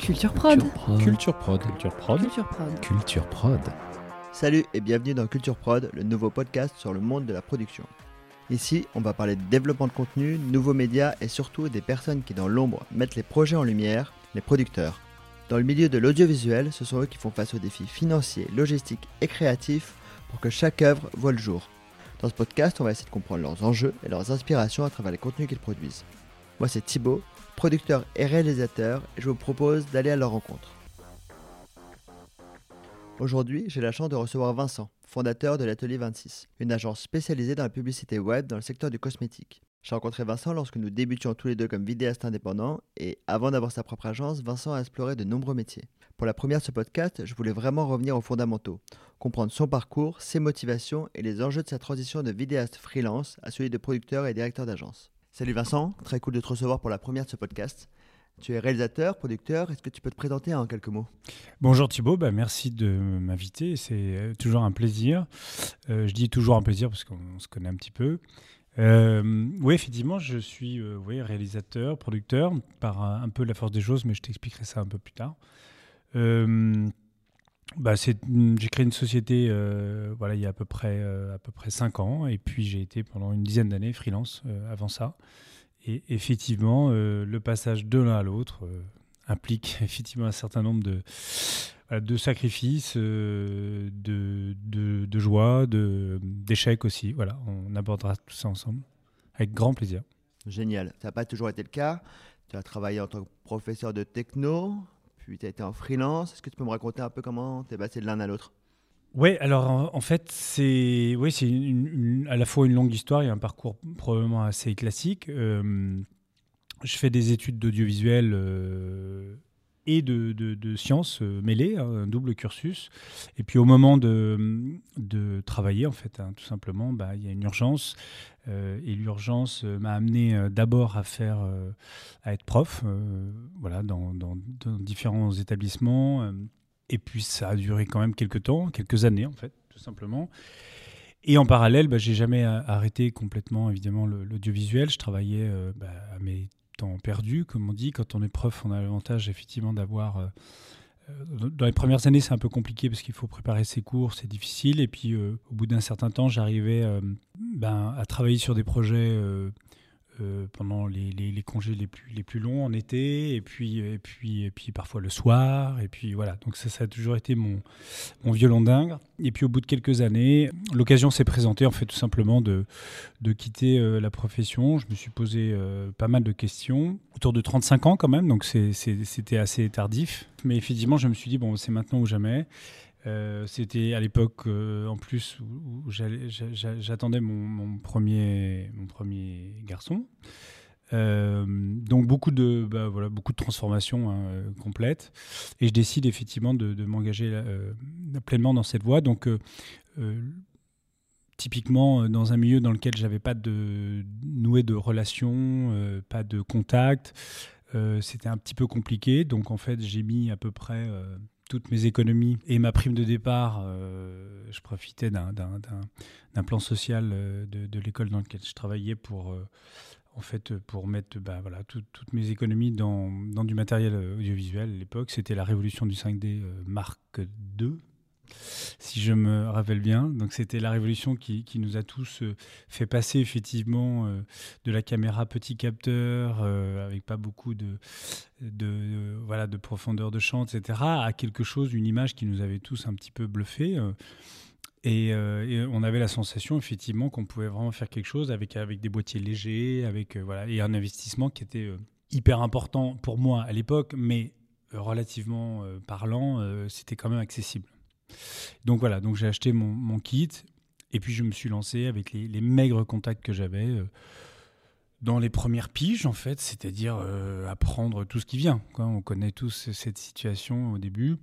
Culture Prod. Culture Prod. Culture Prod. Culture Prod. Culture Prod. Salut et bienvenue dans Culture Prod, le nouveau podcast sur le monde de la production. Ici, on va parler de développement de contenu, nouveaux médias et surtout des personnes qui dans l'ombre mettent les projets en lumière, les producteurs. Dans le milieu de l'audiovisuel, ce sont eux qui font face aux défis financiers, logistiques et créatifs pour que chaque œuvre voit le jour. Dans ce podcast, on va essayer de comprendre leurs enjeux et leurs inspirations à travers les contenus qu'ils produisent. Moi, c'est Thibaut, producteur et réalisateur, et je vous propose d'aller à leur rencontre. Aujourd'hui, j'ai la chance de recevoir Vincent, fondateur de l'Atelier 26, une agence spécialisée dans la publicité web dans le secteur du cosmétique. J'ai rencontré Vincent lorsque nous débutions tous les deux comme vidéastes indépendants, et avant d'avoir sa propre agence, Vincent a exploré de nombreux métiers. Pour la première de ce podcast, je voulais vraiment revenir aux fondamentaux, comprendre son parcours, ses motivations et les enjeux de sa transition de vidéaste freelance à celui de producteur et directeur d'agence. Salut Vincent, très cool de te recevoir pour la première de ce podcast. Tu es réalisateur, producteur, est-ce que tu peux te présenter en quelques mots? Bonjour Thibaut, bah, merci de m'inviter, c'est euh, toujours un plaisir. Euh, je dis toujours un plaisir parce qu'on se connaît un petit peu. Euh, oui, effectivement, je suis réalisateur, producteur, par un peu la force des choses, mais je t'expliquerai ça un peu plus tard. Bah, j'ai créé une société euh, voilà, il y a à peu près, euh, à peu près 5 ans, et puis j'ai été pendant une dizaine d'années freelance euh, avant ça. Et effectivement, le passage de l'un à l'autre implique effectivement un certain nombre de, de sacrifices, de, de, de joie, d'échecs aussi. Voilà, on abordera tout ça ensemble avec grand plaisir. Génial, ça n'a pas toujours été le cas. Tu as travaillé en tant que professeur de techno, puis tu as été en freelance. Est-ce que tu peux me raconter un peu comment tu es passé de l'un à l'autre? Oui, alors en, fait, c'est à la fois une longue histoire et un parcours probablement assez classique. Euh, je fais des études d'audiovisuel euh, et de, sciences euh, mêlées, hein, un double cursus. Et puis au moment de, travailler, en fait, hein, tout simplement, bah, il y a une urgence. euh, et l'urgence euh, m'a amené d'abord à faire, à être prof, voilà, dans, différents établissements. et puis ça a duré quand même quelques temps, quelques années en fait, tout simplement. Et en parallèle, bah, j'ai jamais arrêté complètement évidemment l'audiovisuel. Je travaillais bah, à mes perdus, comme on dit. Quand on est prof, on a l'avantage effectivement d'avoir. euh, euh, dans les premières années, c'est un peu compliqué parce qu'il faut préparer ses cours, c'est difficile. Et puis euh, au bout d'un certain temps, j'arrivais ben, à travailler sur des projets. Euh, pendant les, les- congés les plus, les plus longs en été, et puis, et, puis, et puis parfois le soir, et puis voilà. Donc ça, a toujours été mon, mon violon dingue. Et puis au bout de quelques années, l'occasion s'est présentée en fait tout simplement de, de quitter euh, la profession. Je me suis posé euh, pas mal de questions, autour de 35 ans quand même, donc c'était assez tardif. Mais effectivement, je me suis dit, bon, c'est maintenant ou jamais. Euh, C'était à l'époque euh, en plus où, j'attendais mon, premier, mon premier garçon. Euh, donc beaucoup de, bah, voilà, beaucoup de transformations hein, complètes. Et je décide effectivement de, m'engager pleinement dans cette voie. Donc typiquement dans un milieu dans lequel j'avais pas de noué de relations, pas de contact, c'était un petit peu compliqué. Donc en fait j'ai mis à peu près toutes mes économies et ma prime de départ. euh, je profitais d'un- plan social euh, de, l'école dans laquelle je travaillais pour euh, en fait, pour mettre bah, voilà, tout- toutes mes économies dans, dans du matériel audiovisuel à l'époque. C'était la révolution du 5D euh, Mark II, si je me rappelle bien. Donc c'était la révolution qui, nous a tous euh, fait passer effectivement euh, de la caméra petit capteur, euh, avec pas beaucoup de, voilà, de profondeur de champ, etc., à quelque chose, une image qui nous avait tous un petit peu bluffé. et, on avait la sensation effectivement qu'on pouvait vraiment faire quelque chose avec, avec des boîtiers légers, avec voilà, et un investissement qui était hyper important pour moi à l'époque, mais relativement parlant, c'était quand même accessible. Donc voilà, donc j'ai acheté mon, kit et puis je me suis lancé avec les, maigres contacts que j'avais euh, dans les premières piges en fait, c'est-à-dire euh, apprendre tout ce qui vient. On connaît tous cette situation au début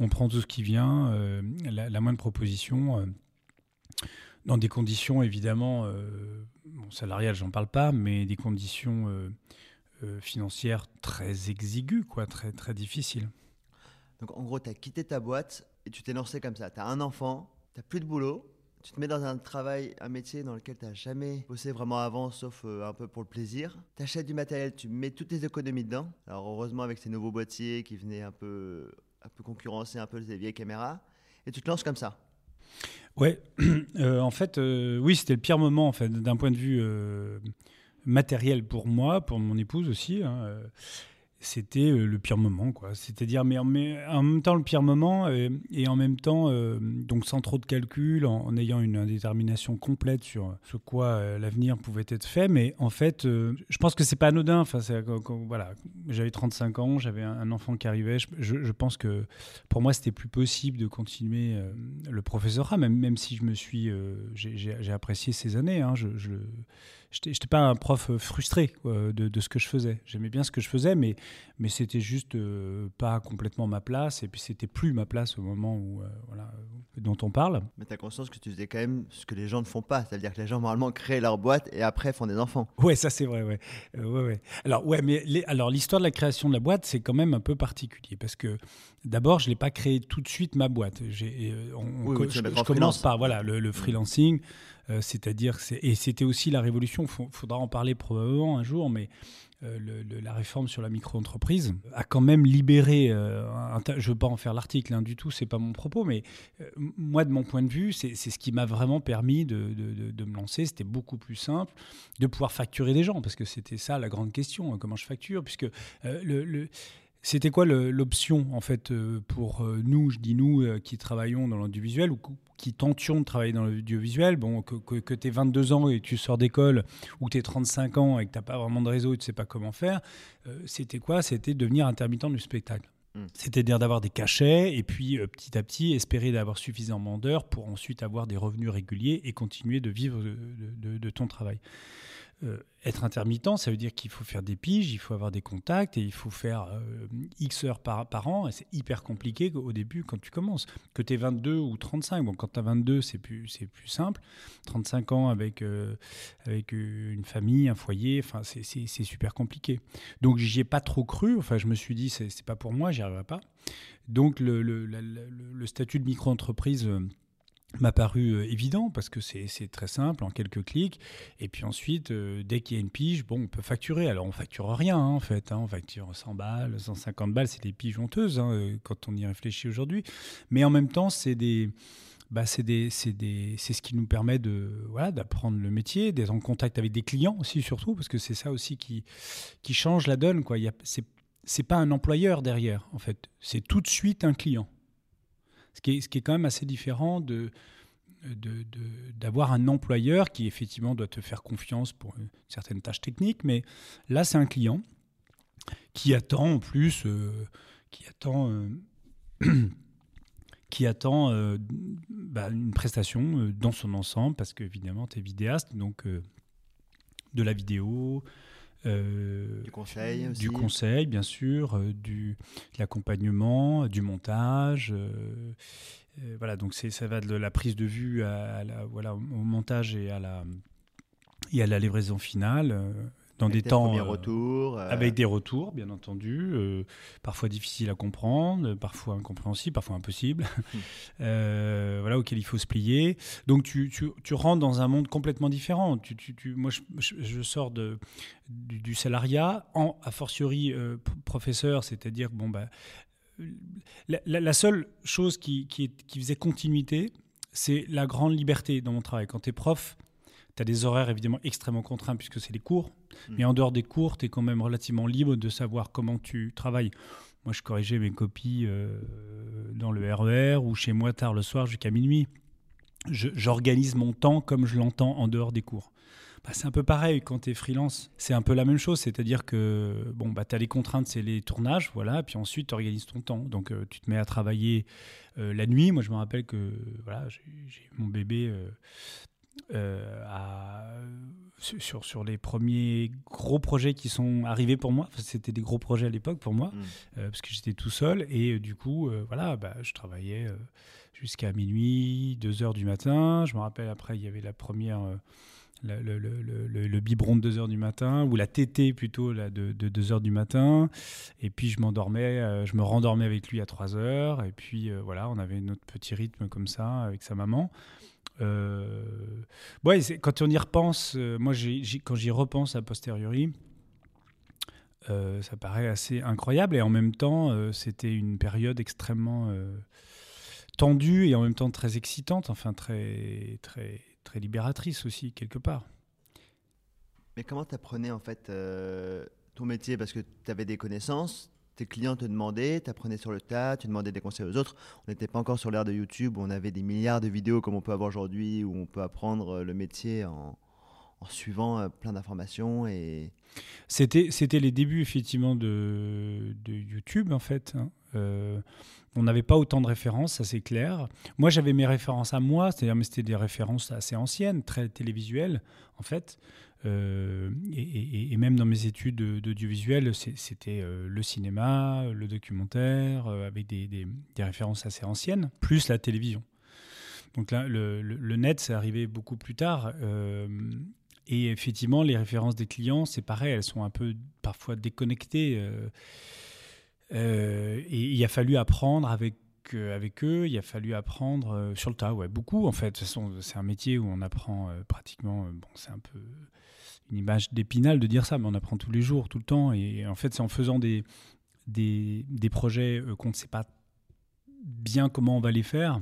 on prend tout ce qui vient, euh, la, moindre proposition, euh, dans des conditions évidemment, bon, salariales, j'en parle pas, mais des conditions financières très exiguës, quoi, très, très difficiles. Donc en gros, tu as quitté ta boîte et tu t'es lancé comme ça. Tu as un enfant, tu plus de boulot, tu te mets dans un travail, un métier dans lequel tu n'as jamais bossé vraiment avant, sauf euh, un peu pour le plaisir. Tu achètes du matériel, tu mets toutes tes économies dedans. Alors heureusement avec ces nouveaux boîtiers qui venaient un peu, un peu concurrencer un peu les vieilles caméras, et tu te lances comme ça. Ouais, euh, en fait, euh, oui, c'était le pire moment en fait, d'un point de vue matériel pour moi, pour mon épouse aussi. Hein, c'était euh, le pire moment, quoi. C'est-à-dire, mais, en même temps, le pire moment, euh, et en même temps, euh, donc sans trop de calcul, en, ayant une indétermination complète sur ce quoi l'avenir pouvait être fait. Mais en fait, je pense que c'est pas anodin. Enfin, voilà, j'avais 35 ans, j'avais un, enfant qui arrivait. Je, pense que pour moi, c'était plus possible de continuer le professorat, même, même si je me suis, j'ai apprécié ces années. Hein, je, je j'étais pas un prof frustré de, de, ce que je faisais. J'aimais bien ce que je faisais, mais mais c'était juste euh, pas complètement ma place, et puis c'était plus ma place au moment où, euh, voilà, dont on parle. Mais tu as conscience que tu faisais quand même ce que les gens ne font pas, c'est-à-dire que les gens normalement créent leur boîte et après font des enfants. Ouais, ça c'est vrai, ouais. Euh, ouais, ouais. Alors, ouais, mais alors l'histoire de la création de la boîte, c'est quand même un peu particulier, parce que d'abord, je l'ai pas créé tout de suite ma boîte. J'ai, je, commence par voilà, le, le freelancing. C'est-à-dire, et c'était aussi la révolution, il faudra en parler probablement un jour, mais euh, la réforme sur la micro-entreprise a quand même libéré, euh, je ne veux pas en faire l'article hein, du tout, c'est pas mon propos, mais euh, moi de mon point de vue, c'est ce qui m'a vraiment permis de, me lancer, c'était beaucoup plus simple de pouvoir facturer des gens, parce que c'était ça la grande question, hein, comment je facture, puisque c'était quoi l'option en fait euh, pour euh, nous, je dis nous euh, qui travaillons dans l'audiovisuel ou qui tentions de travailler dans l'audiovisuel, bon, que, que, tu aies 22 ans et tu sors d'école ou tu es 35 ans et que tu n'as pas vraiment de réseau et tu ne sais pas comment faire, c'était quoi? C'était devenir intermittent du spectacle. Hmm. C'est-à-dire d'avoir des cachets et puis petit à petit espérer d'avoir suffisamment d'heures pour ensuite avoir des revenus réguliers et continuer de vivre de ton travail. Euh, être intermittent, ça veut dire qu'il faut faire des piges, il faut avoir des contacts et il faut faire euh, X heures par, an. Et c'est hyper compliqué au début quand tu commences. Que tu es 22 ou 35, bon, quand tu as 22, c'est plus, plus simple. 35 ans avec, euh, avec une famille, un foyer, enfin, c'est, super compliqué. Donc j'y ai pas trop cru. Enfin, je me suis dit, c'est, c'est pas pour moi, j'y arriverai pas. Donc le, le statut de micro-entreprise m'a paru euh, évident parce que c'est très simple en quelques clics. Et puis ensuite euh, dès qu'il y a une pige bon on peut facturer. Alors on facture rien hein, en fait hein. on facture 100 balles 150 balles c'est des piges honteuses hein, euh, quand on y réfléchit aujourd'hui. Mais en même temps c'est des bah, c'est ce qui nous permet de voilà d'apprendre le métier d'être en contact avec des clients aussi surtout parce que c'est ça aussi qui qui change la donne quoi. Il c'est c'est pas un employeur derrière en fait. C'est tout de suite un client ce qui est, quand même assez différent de, d'avoir un employeur qui effectivement doit te faire confiance pour certaines tâches techniques, mais là c'est un client qui attend en plus, euh, qui attend, euh, qui attend euh, bah, une prestation dans son ensemble, parce qu'évidemment tu es vidéaste, donc de la vidéo, euh, du conseil aussi. Du conseil, bien sûr, euh, du, de l'accompagnement, du montage. Euh, voilà, donc ça va de la prise de vue à, la, voilà, au montage et à la, et à la livraison finale dans avec des, temps euh, retours, euh. avec des retours bien entendu euh, parfois difficiles à comprendre parfois incompréhensibles parfois impossibles hmm. voilà auquel il faut se plier donc tu, tu, tu, rentres dans un monde complètement différent tu, tu, moi je, je, sors de du, salariat en a fortiori professeur c'est-à-dire bon bah la, la, seule chose qui, qui, qui faisait continuité c'est la grande liberté dans mon travail quand tu es prof tu as des horaires évidemment extrêmement contraints puisque c'est les cours. Mm. Mais en dehors des cours, tu es quand même relativement libre de savoir comment tu travailles. Moi, je corrigeais mes copies euh, dans le RER e ou chez moi tard le soir jusqu'à minuit. J'organise mon temps comme je l'entends en dehors des cours. Bah, c'est un peu pareil quand tu es freelance. C'est un peu la même chose, c'est-à-dire que bon, bah, tu as les contraintes, c'est les tournages, voilà, puis ensuite tu organises ton temps. Donc euh, tu te mets à travailler euh, la nuit. Moi, je me rappelle que voilà, j'ai mon bébé à, sur, sur les premiers gros projets qui sont arrivés pour moi. C'était des gros projets à l'époque pour moi, mm. euh, parce que j'étais tout seul. Et euh, du coup, voilà, bah, je travaillais jusqu'à minuit, 2 heures du matin. Je me rappelle, après, il y avait la première. Le, le, le, le, biberon de 2 heures du matin, ou la tétée plutôt là, de, de 2 heures du matin. Et puis je m'endormais, je me rendormais avec lui à 3 heures. Et puis voilà, on avait notre petit rythme comme ça avec sa maman. Euh, ouais, quand on y repense, euh, moi, quand j'y repense a posteriori, euh, ça paraît assez incroyable et en même temps, c'était une période extrêmement tendue et en même temps très excitante, enfin très, très, très libératrice aussi, quelque part. Mais comment tu apprenais en fait ton métier? Parce que tu avais des connaissances, tes clients te demandaient, tu apprenais sur le tas, tu demandais des conseils aux autres. On n'était pas encore sur l'ère de YouTube où on avait des milliards de vidéos comme on peut avoir aujourd'hui, où on peut apprendre euh, le métier en, suivant euh, plein d'informations. Et... C'était, les débuts effectivement de, de YouTube en fait. Hein. Euh, on n'avait pas autant de références, ça c'est clair. Moi j'avais mes références à moi, c'est-à-dire mais c'était des références assez anciennes, très télévisuelles en fait. Euh, et, même dans mes études d'audiovisuel, c'était euh, le cinéma, le documentaire, euh, avec des, références assez anciennes, plus la télévision. Donc là, le, net, c'est arrivé beaucoup plus tard. et effectivement, les références des clients, c'est pareil, elles sont un peu parfois déconnectées. et il a fallu apprendre avec avec eux, il a fallu apprendre sur le tas, ouais, beaucoup en fait. De toute façon, c'est un métier où on apprend pratiquement, bon, c'est un peu une image d'épinal de dire ça, mais on apprend tous les jours, tout le temps. Et en fait, c'est en faisant des, des, des projets euh, qu'on ne sait pas bien comment on va les faire,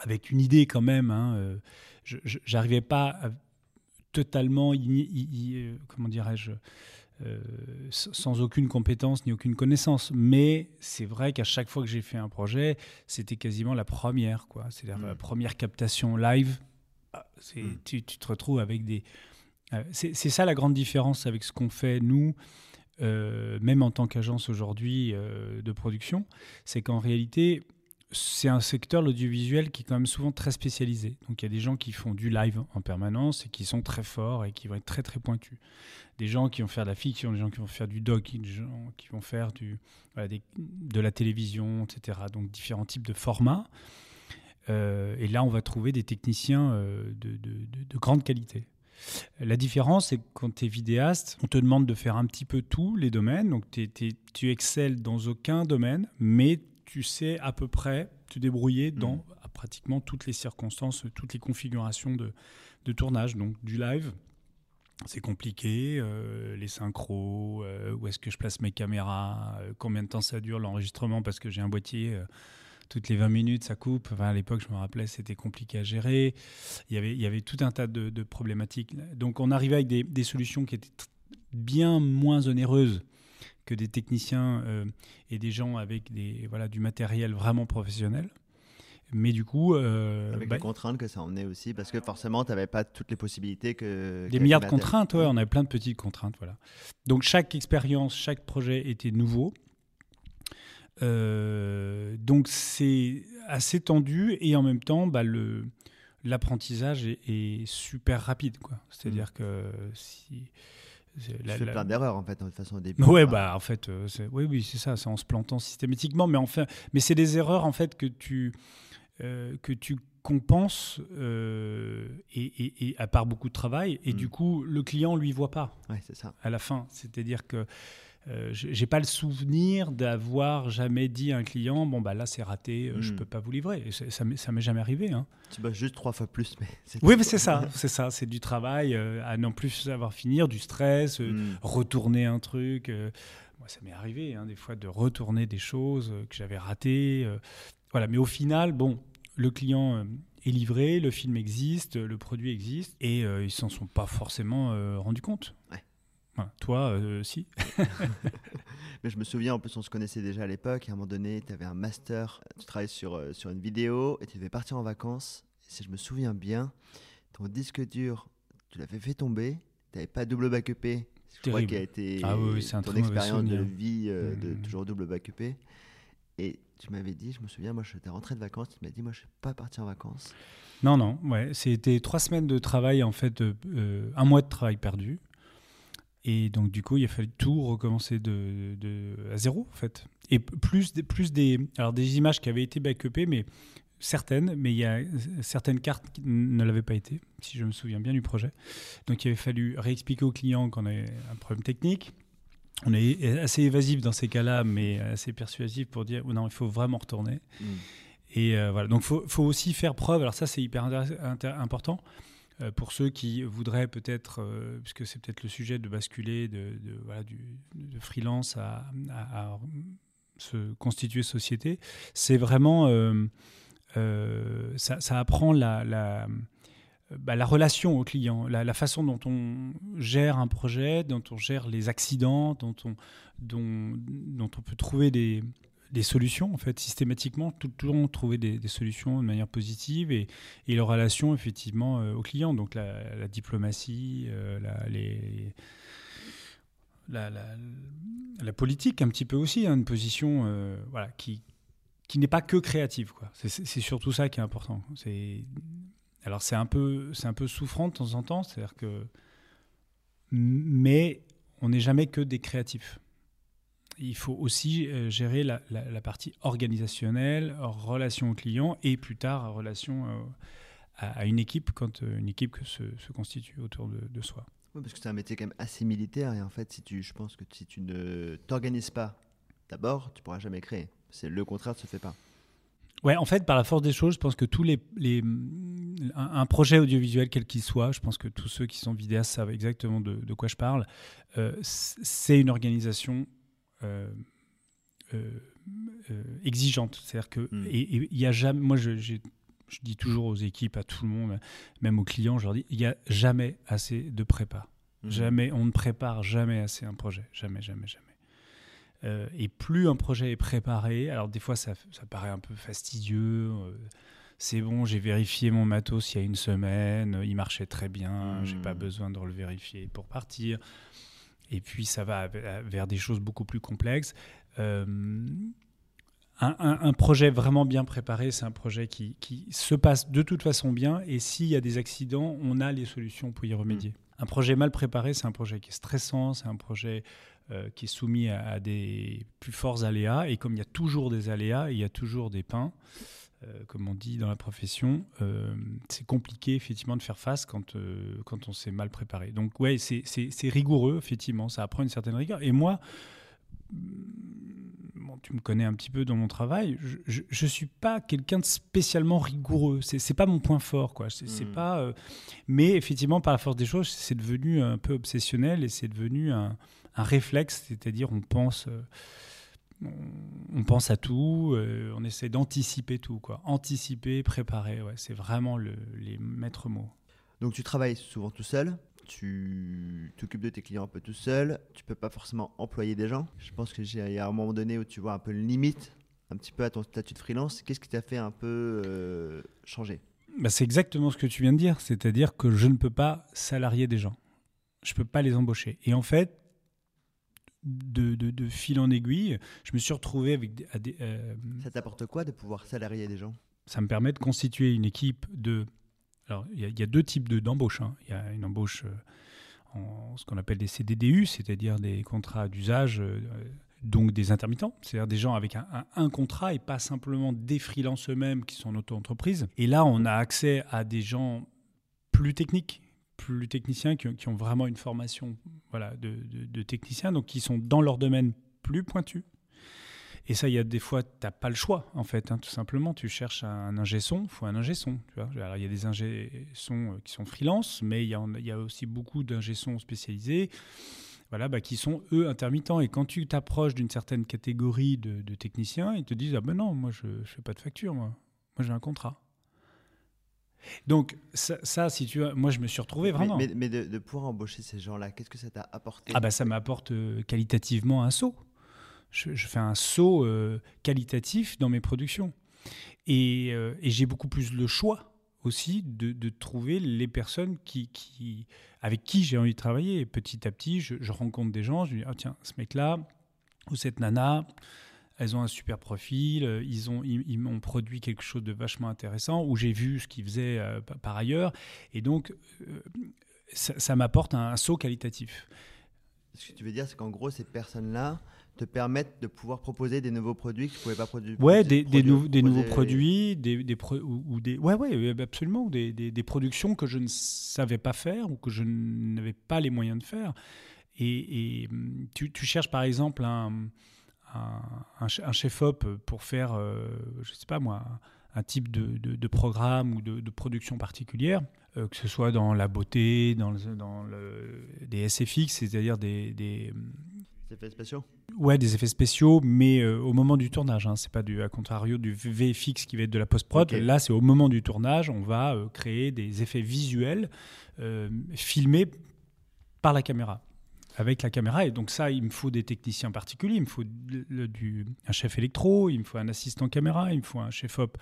avec une idée quand même. Hein, euh, J'arrivais pas à totalement, euh, comment dirais-je, sans aucune compétence ni aucune connaissance. Mais c'est vrai qu'à chaque fois que j'ai fait un projet, c'était quasiment la première, quoi. C'est la, la, mmh. première captation live. Ah, mmh. Tu, tu, te retrouves avec des, c'est ça la grande différence avec ce qu'on fait nous, euh, même en tant qu'agence aujourd'hui euh, de production, c'est qu'en réalité, c'est un secteur, l'audiovisuel, qui est quand même souvent très spécialisé. Donc il y a des gens qui font du live en permanence et qui sont très forts et qui vont être très très pointus. Des gens qui vont faire de la fiction, des gens qui vont faire du doc, des gens qui vont faire de la télévision, etc. Donc différents types de formats. et là, on va trouver des techniciens de grande qualité. La différence, c'est que quand tu es vidéaste, on te demande de faire un petit peu tous les domaines. Donc tu excelles dans aucun domaine, mais tu sais à peu près te débrouiller dans mmh. pratiquement toutes les circonstances, toutes les configurations de, tournage. Donc du live, c'est compliqué, euh, les synchros, euh, où est-ce que je place mes caméras, euh, combien de temps ça dure l'enregistrement parce que j'ai un boîtier toutes les 20 minutes, ça coupe. Enfin, à l'époque, je me rappelais, c'était compliqué à gérer. Il y avait, il y avait tout un tas de, problématiques. Donc, on arrivait avec des, solutions qui étaient bien moins onéreuses que des techniciens euh, et des gens avec des, voilà, du matériel vraiment professionnel. Mais du coup. Euh, avec les bah, contraintes que ça emmenait aussi, parce que forcément, tu n'avais pas toutes les possibilités que. Des milliards de contraintes, ouais, on avait plein de petites contraintes, voilà. Donc chaque expérience, chaque projet était nouveau. Euh, donc c'est assez tendu et en même temps, bah, le, l'apprentissage est, super rapide. Quoi. C'est-à-dire mm. que si... Tu fais plein d'erreurs en fait, de toute façon au début. Ouais, bah en fait, euh, oui, oui, c'est ça, c'est en se plantant systématiquement, mais enfin, mais c'est des erreurs en fait que tu euh, que tu compenses et, et, à part beaucoup de travail, et mm. du coup, le client lui voit pas. Ouais, c'est ça. À la fin, c'est-à-dire que euh, j'ai pas le souvenir d'avoir jamais dit à un client bon bah là c'est raté, euh, je hmm. peux pas vous livrer. ça m'est jamais arrivé. Hein. Tu juste trois fois plus, mais oui, mais c'est ça, c'est ça, c'est du travail euh, à non plus savoir finir, du stress, hmm. retourner un truc. moi, ça m'est arrivé hein, des fois de retourner des choses que j'avais ratées. voilà, mais au final, bon, le client est livré, le film existe, le produit existe, et ils s'en sont pas forcément rendus compte. Ouais toi, euh, si. Mais je me souviens, en plus, on se connaissait déjà à l'époque. À un moment donné, tu avais un master, tu travaillais sur, euh, sur une vidéo et tu devais partir en vacances. Et si je me souviens bien, ton disque dur, tu l'avais fait tomber. Tu n'avais pas double backupé. Je crois qu'il a été ah ton expérience de vie euh, de mmh. toujours double backupé. Et tu m'avais dit, je me souviens, moi, j'étais rentré de vacances. Tu m'as dit, moi, je ne suis pas parti en vacances. Non, non, ouais. C'était trois semaines de travail, en fait, un mois de travail perdu. Et donc, du coup, il a fallu tout recommencer de, de à zéro, en fait. Et plus, plus des, alors des images qui avaient été backupées, mais certaines, mais il y a certaines cartes qui ne l'avaient pas été, si je me souviens bien du projet. Donc, il avait fallu réexpliquer au client qu'on avait un problème technique. On est assez évasif dans ces cas-là, mais assez persuasif pour dire oh non, il faut vraiment retourner. Mm. Et voilà, donc il faut, aussi faire preuve, alors ça c'est hyper important, pour ceux qui voudraient peut-être, puisque c'est peut-être le sujet de basculer de, voilà, du, freelance à, se constituer société, c'est vraiment, ça, ça, apprend la, la bah, la relation au client, la, façon dont on gère un projet, dont on gère les accidents, dont on, dont, dont on peut trouver des, des, solutions, en fait, systématiquement, tout, toujours trouver des, des, solutions de manière positive et, et la relation, effectivement, euh, au client. Donc la, diplomatie, euh, la, la, politique, un petit peu aussi, hein, une position euh, voilà, qui, qui n'est pas que créative. C'est surtout ça qui est important. C'est alors c'est un peu, c'est un peu souffrant de temps en temps, c'est-à-dire que, mais on n'est jamais que des créatifs. Il faut aussi euh, gérer la, partie organisationnelle, relation au client et plus tard relation euh, à, une équipe quand euh, une équipe se, se constitue autour de, soi. Oui, parce que c'est un métier quand même assez militaire et en fait, si tu, je pense que si tu ne t'organises pas d'abord, tu pourras jamais créer. C'est le contraire ne se fait pas. Ouais, en fait, par la force des choses, je pense que tous les, les un, projet audiovisuel quel qu'il soit, je pense que tous ceux qui sont vidéastes savent exactement de, de quoi je parle. Euh, c'est une organisation exigeante, c'est-à-dire que hmm. et il y a jamais, moi je, je, dis toujours aux équipes, à tout le monde, même aux clients, je leur dis, il y a jamais assez de prépa. Hmm. Jamais, on ne prépare jamais assez un projet, jamais, jamais, jamais. Euh, et plus un projet est préparé, alors des fois ça, ça paraît un peu fastidieux. Euh, c'est bon, j'ai vérifié mon matos il y a une semaine, il marchait très bien, j'ai pas hmm. besoin de le vérifier pour partir. Et puis ça va vers des choses beaucoup plus complexes. Euh, un, un, projet vraiment bien préparé, c'est un projet qui, qui, se passe de toute façon bien. Et s'il y a des accidents, on a les solutions pour y remédier. Hmm. Un projet mal préparé, c'est un projet qui est stressant, c'est un projet euh, qui est soumis à, des plus forts aléas. Et comme il y a toujours des aléas, il y a toujours des pains, euh, comme on dit dans la profession, euh, c'est compliqué effectivement de faire face quand, quand on s'est mal préparé. Donc ouais, c'est rigoureux, effectivement, ça apprend une certaine rigueur. Et moi, bon, tu me connais un petit peu dans mon travail, je ne suis pas quelqu'un de spécialement rigoureux. C'est n'est pas mon point fort. Quoi. C'est, hmm. pas, mais effectivement, par la force des choses, c'est devenu un peu obsessionnel et c'est devenu un, un réflexe, c'est-à-dire on pense, on, pense à tout, euh, on essaie d'anticiper tout, quoi. Anticiper, préparer, ouais, c'est vraiment les maîtres mots. Donc tu travailles souvent tout seul, tu t'occupes de tes clients un peu tout seul, tu peux pas forcément employer des gens. Je pense que y a un moment donné où tu vois un peu une limite, un petit peu à ton statut de freelance. Qu'est-ce qui t'a fait un peu euh, changer? Bah, c'est exactement ce que tu viens de dire, c'est-à-dire que je ne peux pas salarier des gens. Je ne peux pas les embaucher. Et en fait, de, fil en aiguille, je me suis retrouvé avec des... Euh, ça t'apporte quoi de pouvoir salarier des gens? Ça me permet de constituer une équipe de... Alors, il y, a deux types d'embauche. Hein. Il y a une embauche euh, en ce qu'on appelle des CDDU, c'est-à-dire des contrats d'usage, euh, donc des intermittents, c'est-à-dire des gens avec un, un, contrat et pas simplement des freelances eux-mêmes qui sont en auto-entreprise. Et là, on a accès à des gens plus techniques, plus techniciens qui, ont vraiment une formation voilà, de, techniciens, donc qui sont dans leur domaine plus pointu. Et ça, il y a des fois, tu n'as pas le choix, en fait, hein, tout simplement. Tu cherches un ingé son, il faut un ingé son. Tu vois Alors, il y a des ingé sons euh, qui sont freelance, mais il y, a, aussi beaucoup d'ingé sons spécialisés voilà, bah, qui sont eux intermittents. Et quand tu t'approches d'une certaine catégorie de, de, techniciens, ils te disent Ah ben non, moi je ne fais pas de facture, moi, moi j'ai un contrat. Donc ça, si tu veux, moi je me suis retrouvé vraiment. Mais, de, pouvoir embaucher ces gens-là, qu'est-ce que ça t'a apporté Ah bah ça m'apporte euh, qualitativement un saut. Je, fais un saut euh, qualitatif dans mes productions. Et, euh, et j'ai beaucoup plus le choix aussi de, de trouver les personnes qui, qui, avec qui j'ai envie de travailler. Et petit à petit, je, je rencontre des gens, je me dis, ah, tiens, ce mec-là, ou cette nana, elles ont un super profil, euh, ils ont ils, m'ont produit quelque chose de vachement intéressant où j'ai vu ce qu'ils faisaient euh, par ailleurs et donc euh, ça, m'apporte un, saut qualitatif. Ce que tu veux dire, c'est qu'en gros, ces personnes-là te permettent de pouvoir proposer des nouveaux produits que tu ne pouvais pas produire. Ouais, des, des, des nouveaux produits, des, des ou, des, ouais, ouais, absolument, des, des, productions que je ne savais pas faire ou que je n'avais pas les moyens de faire. Et, et tu, tu, cherches par exemple un, un, chef-op pour faire, je sais pas moi, un type de, programme ou de, production particulière, que ce soit dans la beauté, dans, dans le, des SFX, c'est-à-dire des, des, effets spéciaux Ouais, des effets spéciaux, mais euh, au moment du tournage. Hein, c'est pas du, à contrario du VFX qui va être de la post-prod. Là, c'est au moment du tournage, on va euh, créer des effets visuels euh, filmés par la caméra avec la caméra. Et donc ça, il me faut des techniciens particuliers, il me faut du, un chef électro, il me faut un assistant caméra, il me faut un chef op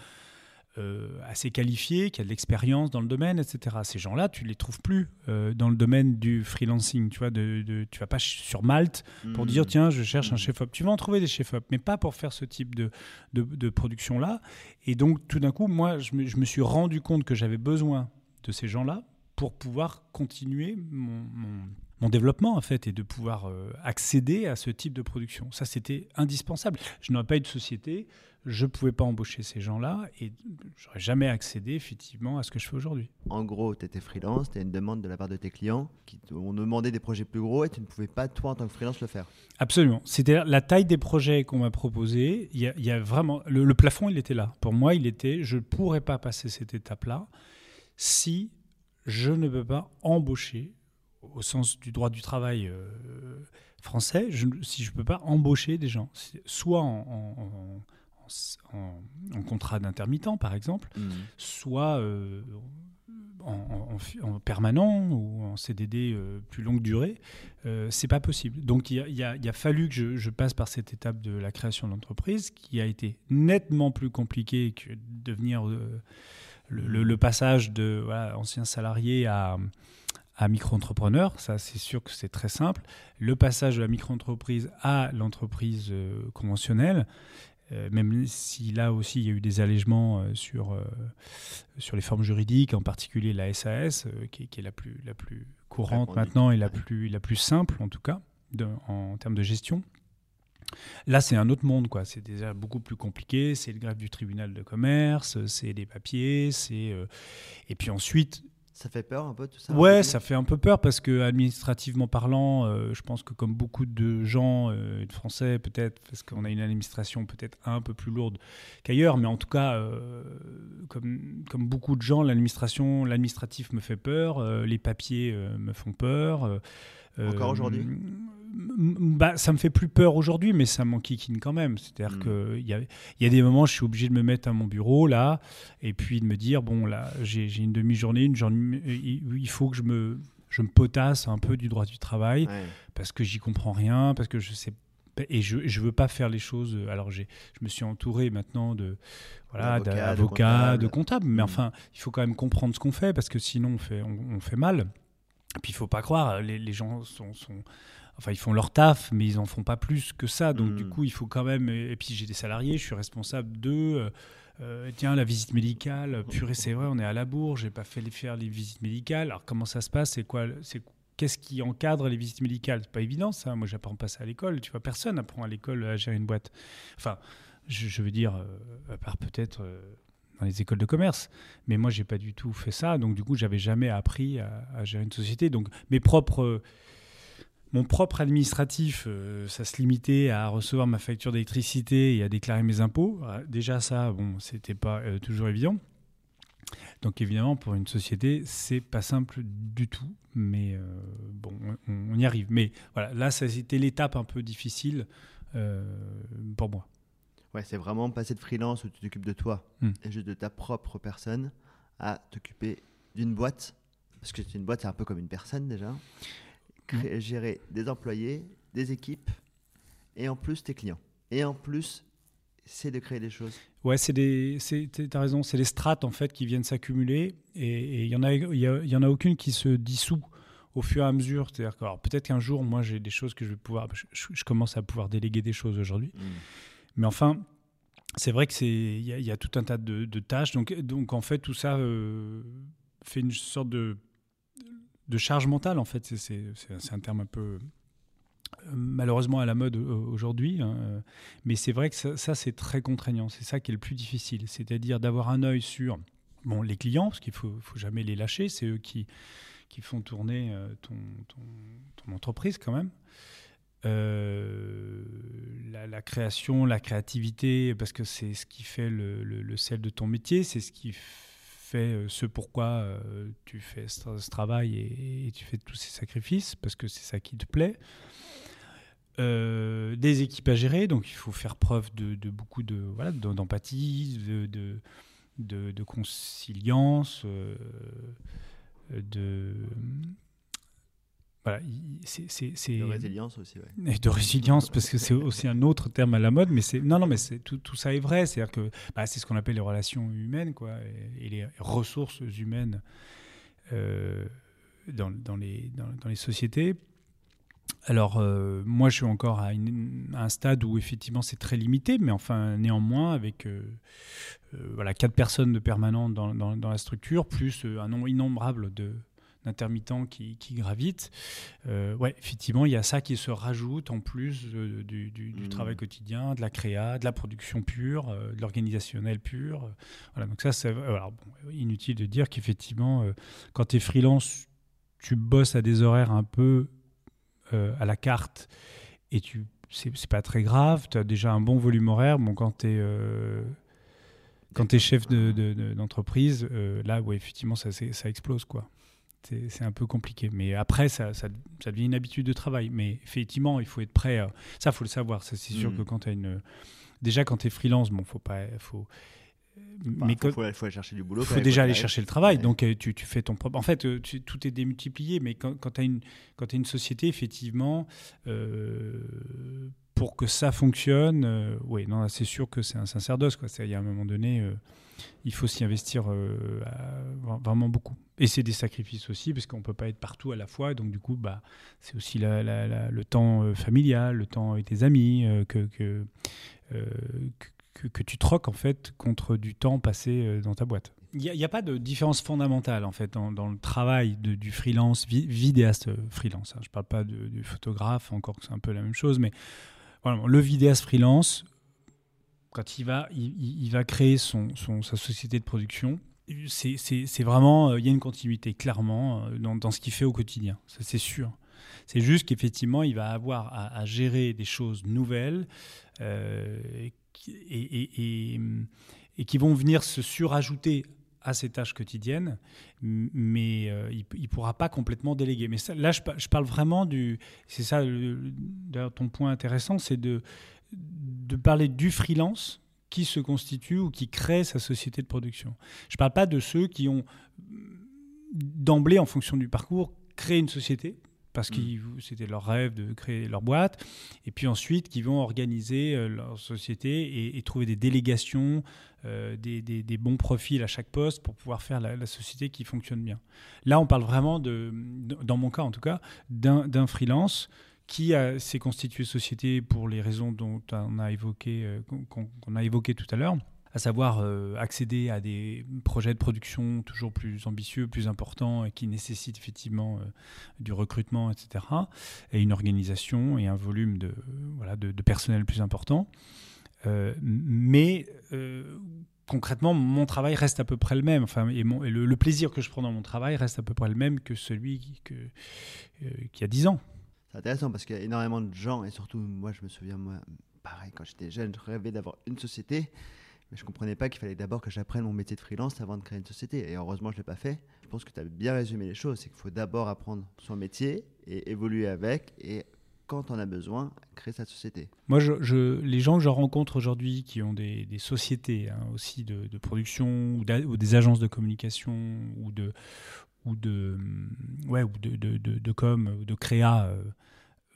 euh, assez qualifié, qui a de l'expérience dans le domaine, etc. Ces gens-là, tu les trouves plus euh, dans le domaine du freelancing. Tu vois, de, tu vas pas sur Malte pour dire hmm. tiens, je cherche un hmm. chef-op. Tu vas en trouver des chefs-op, mais pas pour faire ce type de, de, production-là. Et donc, tout d'un coup, moi, je me, je me, suis rendu compte que j'avais besoin de ces gens-là pour pouvoir continuer mon, mon développement en fait et de pouvoir euh, accéder à ce type de production. Ça, c'était indispensable. Je n'aurais pas eu de société, je ne pouvais pas embaucher ces gens-là et j'aurais jamais accédé effectivement à ce que je fais aujourd'hui. En gros, tu étais freelance, tu as une demande de la part de tes clients qui ont demandé des projets plus gros et tu ne pouvais pas, toi, en tant que freelance, le faire. Absolument. C'était la taille des projets qu'on m'a proposé. Il y, a, vraiment. Le, plafond, il était là. Pour moi, il était je ne pourrais pas passer cette étape-là si je ne peux pas embaucher au sens du droit du travail euh, français, si je ne peux pas embaucher des gens, soit en, en, contrat d'intermittent, par exemple, mmh. soit euh, en, permanent ou en CDD euh, plus longue durée, c'est pas possible. Donc il, y a, fallu que je, passe par cette étape de la création d'entreprise qui a été nettement plus compliquée que de devenir le, passage de ancien salarié à à micro-entrepreneur, ça c'est sûr que c'est très simple. Le passage de la micro-entreprise à l'entreprise conventionnelle, euh, même si là aussi il y a eu des allègements euh, sur, euh, sur les formes juridiques, en particulier la SAS, qui, est la plus, la plus courante maintenant et la plus, la plus simple en tout cas en termes de gestion. Là, c'est un autre monde, quoi. C'est déjà beaucoup plus compliqué. C'est le greffe du tribunal de commerce, c'est des papiers, c'est et puis ensuite ça fait peur un peu tout ça Ouais, ça fait un peu peur parce que administrativement parlant, euh, je pense que comme beaucoup de gens, euh, de Français peut-être, parce qu'on a une administration peut-être un peu plus lourde qu'ailleurs, mais en tout cas, euh, comme, comme beaucoup de gens, l'administration, l'administratif me fait peur, les papiers me font peur. Encore aujourd'hui? Bah, ça me fait plus peur aujourd'hui, mais ça m'enquiquine quand même. C'est-à-dire hmm. qu'il y a, y a des moments, je suis obligé de me mettre à mon bureau, là, et puis de me dire, bon, là, j'ai une demi-journée, une journée, il faut que je me, je me potasse un peu du droit du travail, parce que j'y comprends rien, parce que je sais et je ne veux pas faire les choses. Alors, je me suis entouré maintenant de voilà, d'avocats, de, comptables, mais hmm. enfin, il faut quand même comprendre ce qu'on fait parce que sinon on fait, on, fait mal. Et puis, il faut pas croire, les, les gens sont, sont, enfin ils font leur taf, mais ils en font pas plus que ça. Donc du hmm. coup, il faut quand même. Et puis j'ai des salariés, je suis responsable d'eux. Euh, euh, tiens, la visite médicale, purée, c'est vrai, on est à la bourre, j'ai pas fait les faire les visites médicales. Alors comment ça se passe? C'est quoi C'est qu'est-ce qui encadre les visites médicales? C'est pas évident ça. Moi, j'apprends pas ça à l'école. Tu vois, personne apprend à l'école à gérer une boîte. Enfin, je, veux dire, euh, à part peut-être. dans les écoles de commerce. Mais moi, j'ai pas du tout fait ça. Donc, du coup, j'avais jamais appris à, à, gérer une société. Donc, mes propres mon propre administratif, euh, ça se limitait à recevoir ma facture d'électricité et à déclarer mes impôts. Euh, déjà ça, bon, c'était pas euh, toujours évident. Donc évidemment, pour une société, c'est pas simple du tout, mais bon, on, y arrive. Mais voilà, là, c'était l'étape un peu difficile pour moi. Ouais, c'est vraiment passer de freelance où tu t'occupes de toi hmm. et juste de ta propre personne à t'occuper d'une boîte. Parce que une boîte, c'est un peu comme une personne déjà. Mm. gérer des employés, des équipes et en plus tes clients. Et en plus, c'est de créer des choses. Ouais, c'est des, as raison, c'est des strates en fait qui viennent s'accumuler et il y en a, il y, en a aucune qui se dissout au fur et à mesure. C'est-à-dire que peut-être qu'un jour, moi, j'ai des choses que je vais pouvoir, je, commence à pouvoir déléguer des choses aujourd'hui, mm. mais enfin. C'est vrai que c'est il y, a tout un tas de, tâches donc donc en fait tout ça euh, fait une sorte de de charge mentale, en fait. C'est un terme un peu euh, malheureusement à la mode euh, aujourd'hui, hein, mais c'est vrai que ça, c'est très contraignant. C'est ça qui est le plus difficile, c'est-à-dire d'avoir un œil sur bon, les clients, parce qu'il ne faut, jamais les lâcher, c'est eux qui, qui font tourner euh, ton, entreprise quand même. la, création, la créativité, parce que c'est ce qui fait le, sel de ton métier, c'est ce qui ce pourquoi tu fais ce, travail et, tu fais tous ces sacrifices, parce que c'est ça qui te plaît. Euh, des équipes à gérer, donc il faut faire preuve de, beaucoup de voilà d'empathie, de, de, conciliance, euh, de voilà, c'est de résilience aussi. Ouais. Et de résilience parce que c'est aussi un autre terme à la mode, mais c'est non non mais c'est tout, tout, ça est vrai, c'est-à-dire que bah, c'est ce qu'on appelle les relations humaines quoi et, les ressources humaines euh, dans, dans, les dans, dans les sociétés. Alors, euh, moi, je suis encore à, un stade où effectivement c'est très limité, mais enfin, néanmoins, avec euh, voilà, quatre personnes de permanents dans, dans, la structure, plus un nombre innombrable d'intermittents qui, qui, gravitent, ouais, effectivement, il y a ça qui se rajoute en plus du, mmh. travail quotidien, de la créa, de la production pure, de l'organisationnel pur. voilà, donc ça, c'est inutile de dire qu'effectivement, quand tu es freelance, tu bosses à des horaires un peu euh, à la carte et tu c'est pas très grave, tu as déjà un bon volume horaire. Bon, quand tu es, euh, quand es chef d'entreprise, de, euh, là, ouais, effectivement, ça, ça explose. quoi. C'est un peu compliqué. Mais après, ça, ça, ça, devient une habitude de travail. Mais effectivement, il faut être prêt. Ça, faut le savoir. C'est sûr mm. que quand tu as une. Déjà, quand tu es freelance, bon, faut pas. Faut, mais il faut, aller chercher du boulot. Il faut déjà aller chercher le travail. Donc, euh, tu, tu, fais ton propre. En fait, euh, tout est démultiplié. Mais quand, quand tu as, as une société, effectivement, euh, pour que ça fonctionne, oui, non, c'est sûr que c'est un sacerdoce. Quoi. Il y a un moment donné, il faut s'y investir vraiment beaucoup. Et c'est des sacrifices aussi, parce qu'on ne peut pas être partout à la fois. Donc, du coup, bah, c'est aussi le temps familial, le temps avec tes amis, que, que, tu troques en fait contre du temps passé euh, dans ta boîte. Il n'y a, pas de différence fondamentale en fait dans, le travail du freelance, vidéaste euh, freelance. Hein. Je ne parle pas du photographe, encore que c'est un peu la même chose, mais le vidéaste freelance, quand il va, créer son, sa société de production, c'est vraiment, euh, il y a une continuité clairement dans, dans ce qu'il fait au quotidien, c'est sûr. C'est juste qu'effectivement, il va avoir à, gérer des choses nouvelles euh, et, qui vont venir se surajouter à ses tâches quotidiennes, mais euh, il ne pourra pas complètement déléguer. Mais là, je, parle vraiment du... C'est ça, d'ailleurs, ton point intéressant, c'est de, de parler du freelance qui se constitue ou qui crée sa société de production. Je ne parle pas de ceux qui ont d'emblée, en fonction du parcours, créé une société, parce que mm. c'était leur rêve de créer leur boîte, et puis ensuite qui vont organiser euh, leur société et, trouver des délégations, euh, des, bons profils à chaque poste pour pouvoir faire la, société qui fonctionne bien. Là, on parle vraiment, de, dans mon cas en tout cas, d'un freelance qui s'est constitué société pour les raisons dont on a évoqué, euh, qu'on a évoqué tout à l'heure à savoir euh, accéder à des projets de production toujours plus ambitieux, plus importants et qui nécessitent effectivement euh, du recrutement, etc. Et une organisation et un volume de, voilà, de, personnel plus important. Mais concrètement, mon travail reste à peu près le même. Enfin, et, le, plaisir que je prends dans mon travail reste à peu près le même que celui que, qui a 10 ans. C'est intéressant parce qu'il y a énormément de gens, et surtout moi, je me souviens, moi, pareil, quand j'étais jeune, je rêvais d'avoir une société. Mais je ne comprenais pas qu'il fallait d'abord que j'apprenne mon métier de freelance avant de créer une société. Et heureusement, je ne l'ai pas fait. Je pense que tu as bien résumé les choses. C'est qu'il faut d'abord apprendre son métier et évoluer avec. Et quand on a besoin, créer sa société. Moi, les gens que je rencontre aujourd'hui qui ont des, sociétés hein, aussi de, production ou, des agences de communication ou de, ou de, ouais, ou de, de, de com ou de créa euh,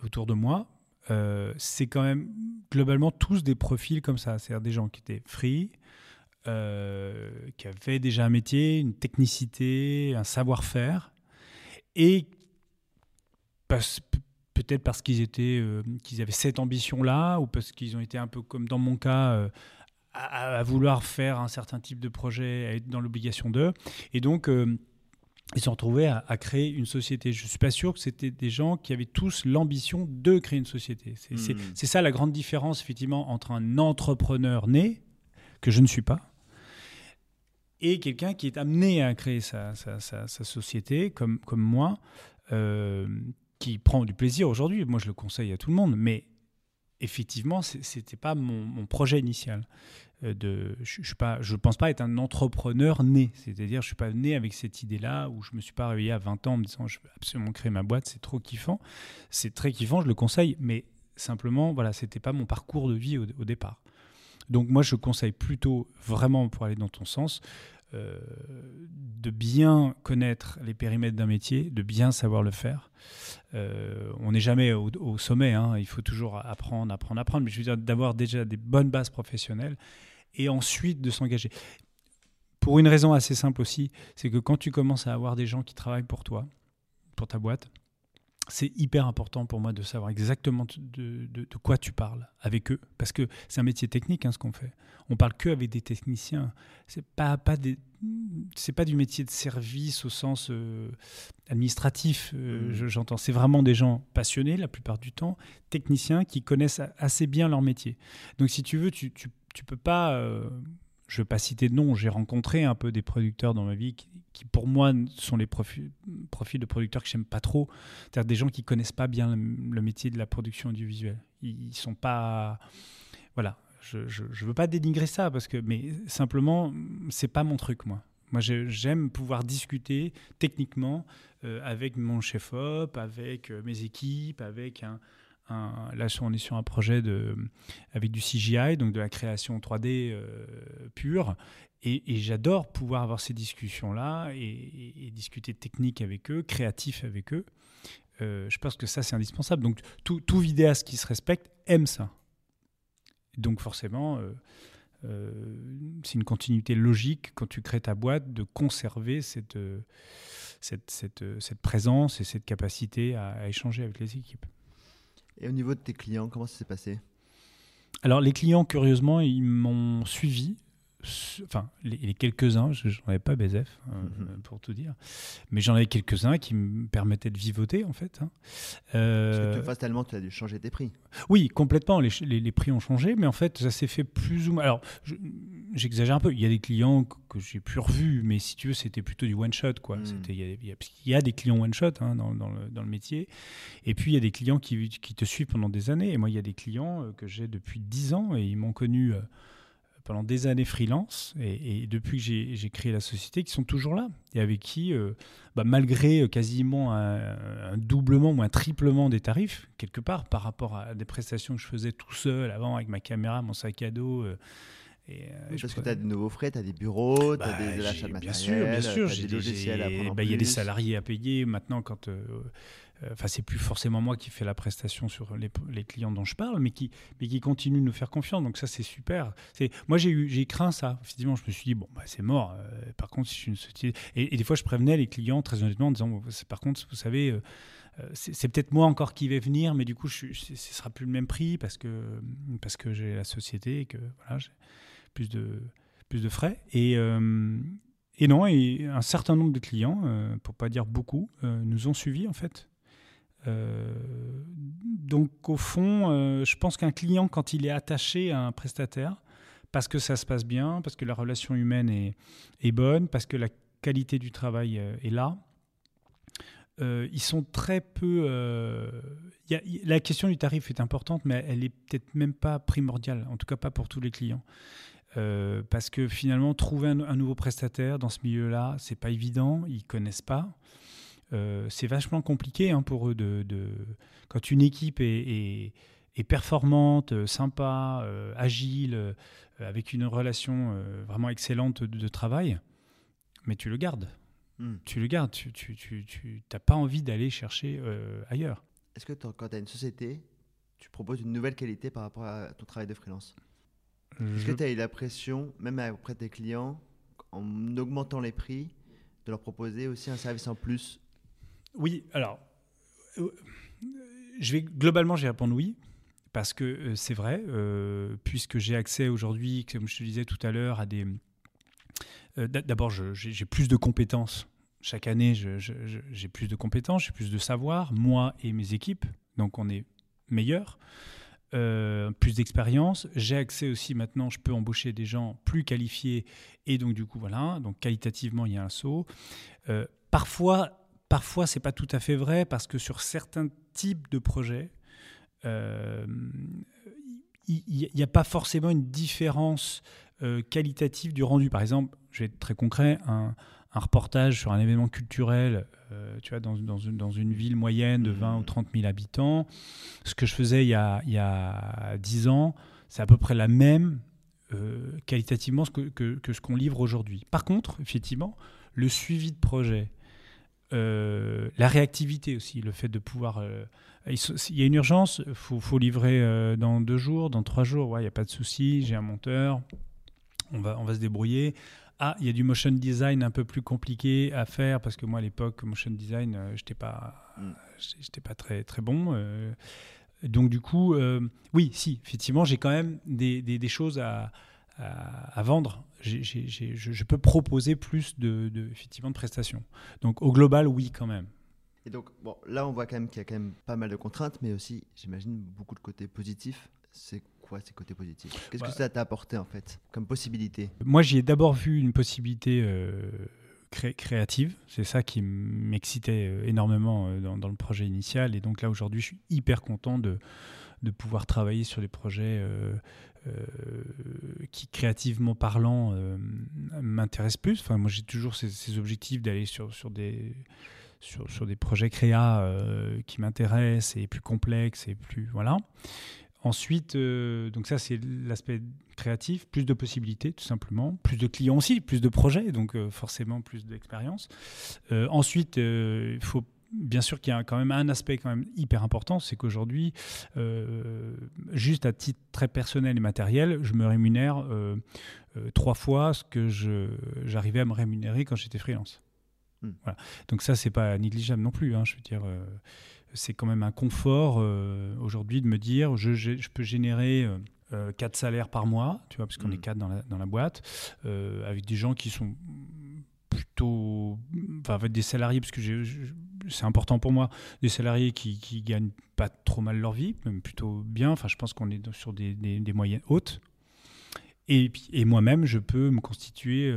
autour de moi, euh, c'est quand même globalement tous des profils comme ça. C'est-à-dire des gens qui étaient free, euh, qui avaient déjà un métier, une technicité, un savoir-faire, et peut-être parce qu'ils étaient, euh, qu'ils avaient cette ambition-là, ou parce qu'ils ont été un peu comme dans mon cas. À, à, vouloir faire un certain type de projet, à être dans l'obligation d'eux. Et donc, ils se sont retrouvés à, créer une société. Je ne suis pas sûr que c'était des gens qui avaient tous l'ambition de créer une société. C'est hmm. ça la grande différence, effectivement, entre un entrepreneur né, que je ne suis pas, et quelqu'un qui est amené à créer sa, sa, société, comme, comme moi, euh, qui prend du plaisir aujourd'hui. Moi, je le conseille à tout le monde, mais effectivement, c'était pas mon, projet initial. Euh, je je pense pas être un entrepreneur né. C'est-à-dire, je suis pas né avec cette idée-là où je me suis pas réveillé à 20 ans en me disant je veux absolument créer ma boîte, c'est trop kiffant. C'est très kiffant, je le conseille, mais simplement, voilà, c'était pas mon parcours de vie au, départ. Donc moi, je conseille plutôt vraiment pour aller dans ton sens. Euh, de bien connaître les périmètres d'un métier, de bien savoir le faire. Euh, on n'est jamais au, sommet, hein. il faut toujours apprendre, apprendre, apprendre, mais je veux dire d'avoir déjà des bonnes bases professionnelles et ensuite de s'engager. Pour une raison assez simple aussi, c'est que quand tu commences à avoir des gens qui travaillent pour toi, pour ta boîte, c'est hyper important pour moi de savoir exactement de, quoi tu parles avec eux, parce que c'est un métier technique hein, ce qu'on fait. On parle que avec des techniciens. C'est pas pas des, c'est pas du métier de service au sens euh, administratif. Euh, mmh. J'entends. C'est vraiment des gens passionnés la plupart du temps, techniciens qui connaissent assez bien leur métier. Donc si tu veux, tu tu, tu peux pas euh, je ne veux pas citer de nom, j'ai rencontré un peu des producteurs dans ma vie qui, pour moi, sont les profils, de producteurs que j'aime pas trop. C'est-à-dire des gens qui connaissent pas bien le, métier de la production audiovisuelle. Ils, ne sont pas. Voilà. Je ne veux pas dénigrer ça, parce que, mais simplement, c'est pas mon truc, moi. Moi, j'aime pouvoir discuter techniquement euh, avec mon chef-op, avec euh, mes équipes, avec un, là, on est sur un projet de, avec du CGI, donc de la création 3D euh, pure. Et, j'adore pouvoir avoir ces discussions-là et, discuter technique avec eux, créatif avec eux. Euh, je pense que ça, c'est indispensable. Donc, tout, vidéaste qui se respecte aime ça. Donc, forcément, euh, c'est une continuité logique quand tu crées ta boîte de conserver cette présence et cette capacité à échanger avec les équipes. Et au niveau de tes clients, comment ça s'est passé? Alors les clients, curieusement, ils m'ont suivi enfin les, quelques-uns, j'en avais pas BZF euh, mhm. pour tout dire, mais j'en avais quelques-uns qui me permettaient de vivoter en fait. Hein. Euh, Parce que fatalement tu as dû changer tes prix. Oui, complètement, les, les, prix ont changé, mais en fait ça s'est fait plus ou moins. Alors j'exagère un peu, il y a des clients que, j'ai plus revus, mais si tu veux c'était plutôt du one shot quoi. Hmm. Il, y a, y, a des clients one shot hein, dans, dans, le, dans, le, métier, et puis il y a des clients qui, qui, te suivent pendant des années, et moi il y a des clients euh, que j'ai depuis 10 ans et ils m'ont connu pendant des années freelance et, depuis que j'ai créé la société qui sont toujours là et avec qui, euh, bah, malgré euh, quasiment un, doublement ou un triplement des tarifs, quelque part, par rapport à des prestations que je faisais tout seul avant avec ma caméra, mon sac à dos. Euh, et, parce que tu as de nouveaux frais, tu as des bureaux, tu as bah, des achats de matériel, bien sûr, bien sûr, des logiciels à prendre bah, Il y a des salariés à payer. Maintenant, quand euh, enfin c'est plus forcément moi qui fais la prestation sur les, clients dont je parle, mais qui, mais qui continue de nous faire confiance. Donc ça c'est super. C'est moi j'ai eu j'ai craint ça. Effectivement, je me suis dit bon bah c'est mort. Euh, par contre, si je suis une société et, des fois je prévenais les clients très honnêtement en disant par contre vous savez euh, c'est peut-être moi encore qui vais venir, mais du coup, ce ne sera plus le même prix parce que, parce que j'ai la société et que voilà, plus de, frais. Et, et non, un certain nombre de clients, pour pas dire beaucoup, nous ont suivis en fait. Euh, donc au fond, euh, je pense qu'un client, quand il est attaché à un prestataire, parce que ça se passe bien, parce que la relation humaine est, bonne, parce que la qualité du travail euh, est là, ils sont très peu... la question du tarif est importante, mais elle est peut-être même pas primordiale, en tout cas pas pour tous les clients. Parce que finalement, trouver un, un nouveau prestataire dans ce milieu-là, c'est pas évident, ils connaissent pas. Euh, c'est vachement compliqué hein, pour eux de, quand une équipe est, performante, euh, sympa, euh, agile, avec une relation vraiment excellente de, travail, mais tu le gardes. Hmm. Tu le gardes, tu n'as tu, tu, pas envie d'aller chercher ailleurs. Est-ce que quand tu as une société, tu proposes une nouvelle qualité par rapport à ton travail de freelance? Est-ce que tu as eu la pression, même auprès de tes clients, en augmentant les prix, de leur proposer aussi un service en plus? Oui, alors, euh, je vais, globalement, j'ai répondu oui. Parce que euh, c'est vrai, euh, puisque j'ai accès aujourd'hui, comme je te disais tout à l'heure, à des. D'abord, j'ai plus de compétences. Chaque année, j'ai plus de compétences, j'ai plus de savoir, moi et mes équipes. Donc, on est meilleurs. plus d'expérience. J'ai accès aussi maintenant, je peux embaucher des gens plus qualifiés et donc du coup voilà, donc qualitativement il y a un saut. parfois parfois, c'est pas tout à fait vrai parce que sur certains types de projets, il n'y a pas forcément une différence qualitative du rendu. Par exemple, je vais être très concret, un, un reportage sur un événement culturel, euh, tu vois, dans, dans, une, dans, une, ville moyenne de 20 ou 30 000 habitants. Ce que je faisais il y a, il y a 10 ans, c'est à peu près la même euh, qualitativement que, que, que ce qu'on livre aujourd'hui. Par contre, effectivement, le suivi de projet, euh, la réactivité aussi, le fait de pouvoir... il y a une urgence, il faut, faut, livrer dans deux jours, dans trois jours, il n'y a pas de souci, j'ai un monteur, on va, on va se débrouiller ah, il y a du motion design un peu plus compliqué à faire parce que moi à l'époque motion design, euh, j'étais pas, mm. j'étais pas très très bon. Euh. donc du coup, euh, oui, si, effectivement, j'ai quand même des, des, choses à, à, vendre. je, peux proposer plus de, effectivement de prestations. Donc au global, oui, quand même. Et donc bon, là, on voit quand même qu'il y a quand même pas mal de contraintes, mais aussi, j'imagine, beaucoup de côtés positifs. C'est quoi ces côtés positifs? Qu'est-ce que bah ça t'a apporté en fait comme possibilité? Moi, j'y ai d'abord vu une possibilité euh, créative. C'est ça qui m'excitait euh, énormément euh, dans, le projet initial. Et donc là, aujourd'hui, je suis hyper content de, de pouvoir travailler sur des projets qui, créativement parlant, m'intéressent plus. Enfin, moi, j'ai toujours ces, objectifs d'aller sur, sur des... Sur, sur, des projets créa qui m'intéressent et plus complexes et plus voilà Ensuite, euh, donc ça c'est l'aspect créatif, plus de possibilités tout simplement, plus de clients aussi, plus de projets, donc euh, forcément plus d'expérience. Euh, ensuite, il faut bien sûr qu'il y a quand même un aspect quand même hyper important, c'est qu'aujourd'hui, juste à titre très personnel et matériel, je me rémunère trois fois ce que j'arrivais à me rémunérer quand j'étais freelance. Hmm. Voilà. Donc ça, c'est pas négligeable non plus. Hein, je veux dire, c'est quand même un confort euh, aujourd'hui de me dire je, je, peux générer euh, euh, quatre salaires par mois, tu vois, parce qu'on est mm. quatre dans la, dans la boîte, avec des gens qui sont plutôt. Enfin, avec des salariés, parce que c'est important pour moi, des salariés qui, qui gagnent pas trop mal leur vie, même plutôt bien. Enfin, je pense qu'on est sur des, des, moyennes hautes. Et, et moi-même, je peux me constituer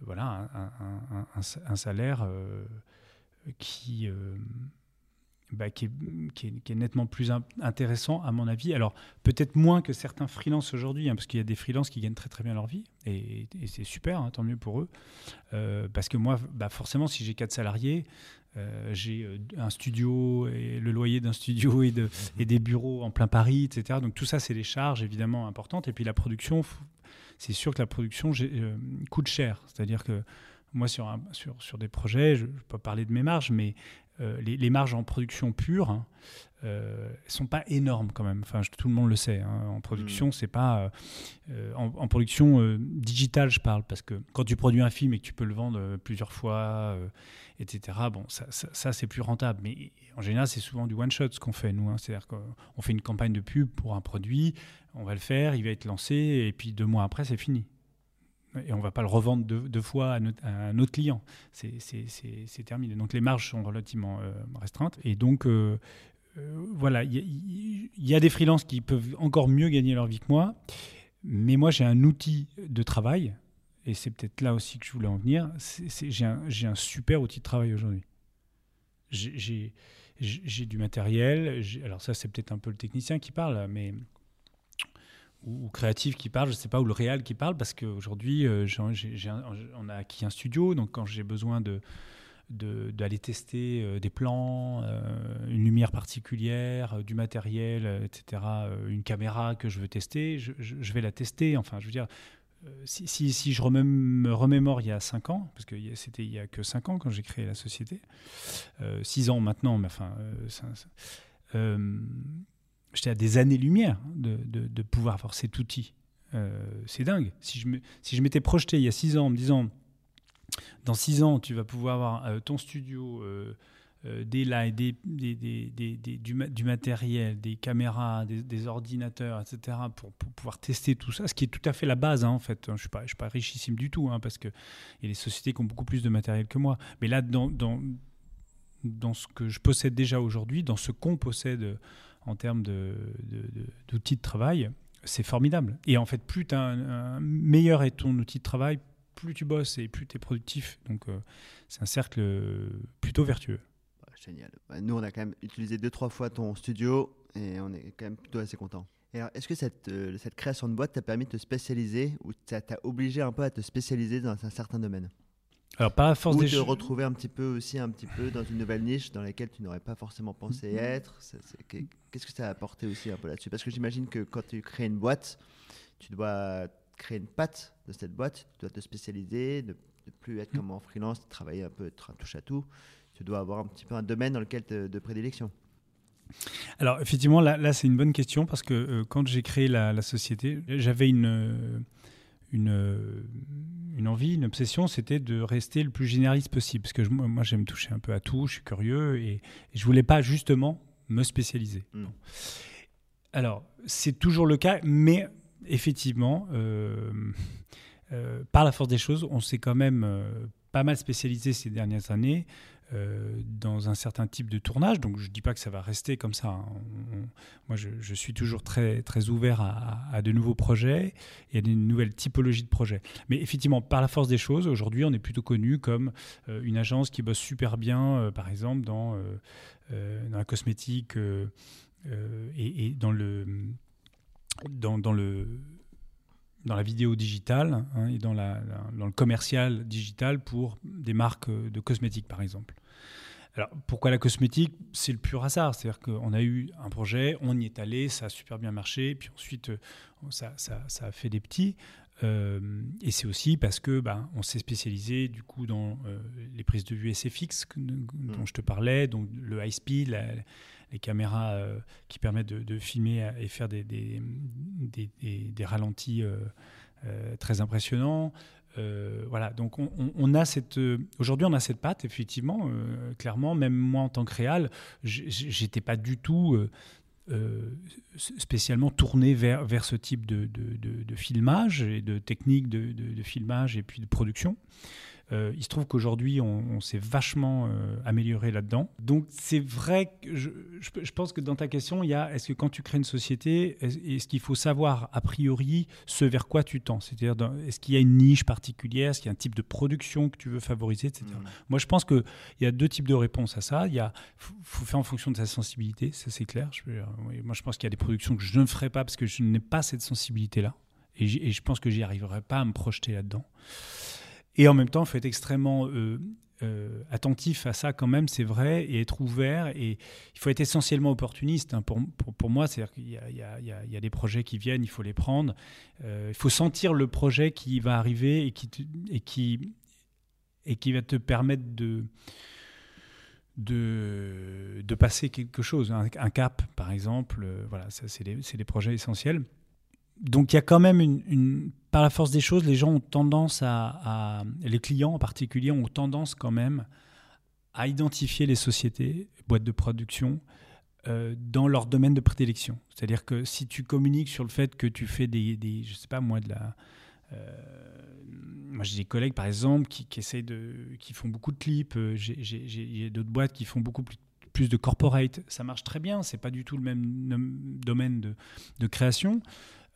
voilà, un, un, un salaire qui, euh, bah, qui, est, nettement plus intéressant à mon avis. Alors peut-être moins que certains freelances aujourd'hui, hein, parce qu'il y a des freelances qui gagnent très très bien leur vie, et, c'est super, hein, tant mieux pour eux. Euh, parce que moi, bah, forcément, si j'ai quatre salariés, euh, j'ai un studio et le loyer d'un studio et, de, et, des bureaux en plein Paris, etc. Donc tout ça, c'est des charges évidemment importantes. Et puis la production, c'est sûr que la production coûte cher. C'est-à-dire que moi, sur, un, sur, sur des projets, je, peux parler de mes marges, mais euh, les, marges en production pure ne hein, euh, sont pas énormes quand même. Enfin, tout le monde le sait. Hein. En production, mm. c'est pas euh, en, production digitale, je parle parce que quand tu produis un film et que tu peux le vendre plusieurs fois, etc. Bon, ça, ça, c'est plus rentable. Mais en général, c'est souvent du one shot ce qu'on fait nous. Hein. C'est-à-dire qu'on fait une campagne de pub pour un produit, on va le faire, il va être lancé et puis deux mois après, c'est fini et on ne va pas le revendre deux, fois à, un autre client. C'est terminé. Donc les marges sont relativement euh, restreintes. Et donc, euh, euh, voilà, il y, a des freelances qui peuvent encore mieux gagner leur vie que moi. Mais moi, j'ai un outil de travail, et c'est peut-être là aussi que je voulais en venir. J'ai un, un, super outil de travail aujourd'hui. J'ai du matériel. Alors ça, c'est peut-être un peu le technicien qui parle, mais ou, créatif qui parle, je sais pas, ou le réel qui parle, parce qu'aujourd'hui, euh, on a acquis un studio, donc quand j'ai besoin de d'aller tester euh, des plans, euh, une lumière particulière, du matériel, etc., une caméra que je veux tester, je, vais la tester. Enfin, je veux dire, si, si, je me remémore il y a 5 ans, parce que c'était il y a que 5 ans quand j'ai créé la société, 6 ans maintenant, mais enfin, j'étais à des années-lumière de, de, pouvoir avoir cet outil. Euh, c'est dingue. Si je, me, si je m'étais projeté il y a six ans en me disant, dans six ans, tu vas pouvoir avoir euh, ton studio, euh, des lights, des, des, des, du, du, matériel, des caméras, des, ordinateurs, etc., pour, pouvoir tester tout ça, ce qui est tout à fait la base, hein, en fait. Je ne suis, pas, suis pas richissime du tout, hein, parce qu'il y a des sociétés qui ont beaucoup plus de matériel que moi. Mais là, dans, dans, dans ce que je possède déjà aujourd'hui, dans ce qu'on possède en termes d'outils de, travail, c'est formidable. Et en fait, plus un, meilleur est ton outil de travail, plus tu bosses et plus tu es productif. Donc c'est un cercle plutôt vertueux. génial. Bah, nous, on a quand même utilisé deux, trois fois ton studio et on est quand même plutôt assez content. est-ce que cette, cette création de boîte t'a permis de te spécialiser ou t'a obligé un peu à te spécialiser dans un certain domaine? Alors, pas à force Ou te retrouver un petit peu aussi un petit peu dans une nouvelle niche dans laquelle tu n'aurais pas forcément pensé mm-hmm. être. Qu'est-ce que ça a apporté aussi un peu là-dessus? Parce que j'imagine que quand tu crées une boîte, tu dois créer une patte de cette boîte, tu dois te spécialiser, ne, plus être mm. comme en freelance, travailler un peu, touche à tout. Tu dois avoir un petit peu un domaine dans lequel de prédilection. Alors effectivement, là, là c'est une bonne question parce que euh, quand j'ai créé la, la société, j'avais une, euh, une, euh, une envie, une obsession, c'était de rester le plus généraliste possible. Parce que moi, j'aime toucher un peu à tout, je suis curieux et, je je voulais pas justement me spécialiser. Hmm. Alors, c'est toujours le cas, mais effectivement, euh, euh, par la force des choses, on s'est quand même pas mal spécialisé ces dernières années. Euh, dans un certain type de tournage. Donc je ne dis pas que ça va rester comme ça. Hein. moi, je, suis toujours très, très ouvert à, de nouveaux projets et à des nouvelles typologies de projets. Mais effectivement, par la force des choses, aujourd'hui, on est plutôt connu comme euh, une agence qui bosse super bien, euh, par exemple, dans, la cosmétique et, dans le... Dans le dans la vidéo digitale hein, et dans, la, dans, le commercial digital pour des marques de cosmétiques, par exemple. Alors, pourquoi la cosmétique? C'est le pur hasard. C'est-à-dire qu'on a eu un projet, on y est allé, ça a super bien marché, puis ensuite, euh, ça, ça, ça a fait des petits. Euh, et c'est aussi parce que ben, on s'est spécialisé du coup dans euh, les prises de vue SFX dont mm. je te parlais, donc le high speed, les caméras qui permettent de, filmer et faire des, des, ralentis très impressionnants. Euh, voilà, donc on, a cette. Euh, aujourd'hui, on a cette patte, effectivement, euh, clairement. Même moi, en tant que réal, j'étais pas du tout spécialement tourné vers, vers ce type de, de, de, filmage et de technique de, filmage et puis de production. Euh, il se trouve qu'aujourd'hui, on, s'est vachement euh, amélioré là-dedans. Donc, c'est vrai que je, pense que dans ta question, il y a est-ce que quand tu crées une société, est-ce qu'il faut savoir a priori ce vers quoi tu tends? C'est-à-dire, est-ce qu'il y a une niche particulière? Est-ce qu'il y a un type de production que tu veux favoriser, etc. Mmh. Moi, je pense qu'il y a deux types de réponses à ça. Il y a, faut, faire en fonction de sa sensibilité, ça c'est clair. Je, moi, je pense qu'il y a des productions que je ne ferai pas parce que je n'ai pas cette sensibilité-là. Et, et, je pense que j'y arriverai pas à me projeter là-dedans. Et en même temps, il faut être extrêmement euh, euh, attentif à ça quand même, c'est vrai, et être ouvert. Et il faut être essentiellement opportuniste. Hein. Pour, pour, moi, c'est-à-dire qu'il y, y, a des projets qui viennent, il faut les prendre. Euh, il faut sentir le projet qui va arriver et qui, et qui, et qui va te permettre de, de, de passer quelque chose, un, cap par exemple. voilà, ça, c'est des projets essentiels donc il y a quand même une, par la force des choses, les gens ont tendance à, les clients en particulier ont tendance quand même à identifier les sociétés, boîtes de production, euh, dans leur domaine de prédilection. C'est-à-dire que si tu communiques sur le fait que tu fais des, je sais pas moi, de la, euh, moi j'ai des collègues par exemple qui, de, qui font beaucoup de clips. Euh, j'ai d'autres boîtes qui font beaucoup plus plus de corporate, ça marche très bien, c'est pas du tout le même domaine de, de création.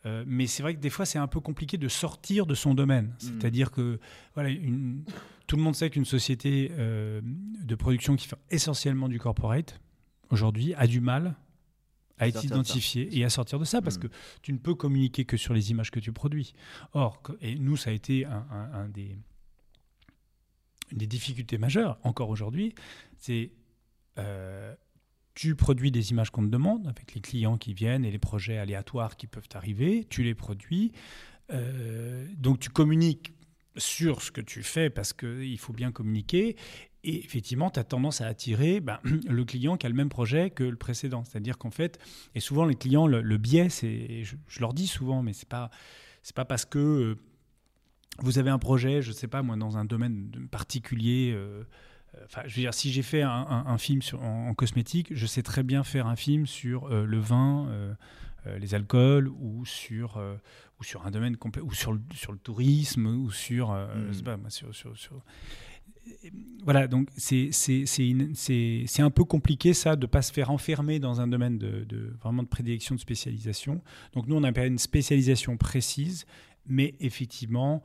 Euh, mais c'est vrai que des fois, c'est un peu compliqué de sortir de son domaine. Hmm. C'est-à-dire que voilà, une, tout le monde sait qu'une société euh, de production qui fait essentiellement du corporate, aujourd'hui, a du mal à être identifiée et à sortir de ça, parce hmm. que tu ne peux communiquer que sur les images que tu produis. Or, et nous, ça a été un, des, une des difficultés majeures, encore aujourd'hui, c'est... Euh, tu produis des images qu'on te demande avec les clients qui viennent et les projets aléatoires qui peuvent arriver, tu les produis. Euh, donc tu communiques sur ce que tu fais parce qu'il faut bien communiquer. Et effectivement, tu as tendance à attirer ben, le client qui a le même projet que le précédent. C'est-à-dire qu'en fait, et souvent les clients, le, biais, c'est, je, leur dis souvent, mais c'est pas, pas parce que euh, vous avez un projet, je sais pas moi, dans un domaine particulier. Euh, enfin, je veux dire, si j'ai fait un, film sur, en, cosmétique, je sais très bien faire un film sur euh, le vin, euh, les alcools, ou sur, ou sur un domaine complet, ou sur le, sur le tourisme, ou sur, hmm. pas, sur, sur, sur voilà, donc c'est un peu compliqué ça de ne pas se faire enfermer dans un domaine de, de, vraiment de prédilection, de spécialisation. Donc nous, on a une spécialisation précise, mais effectivement,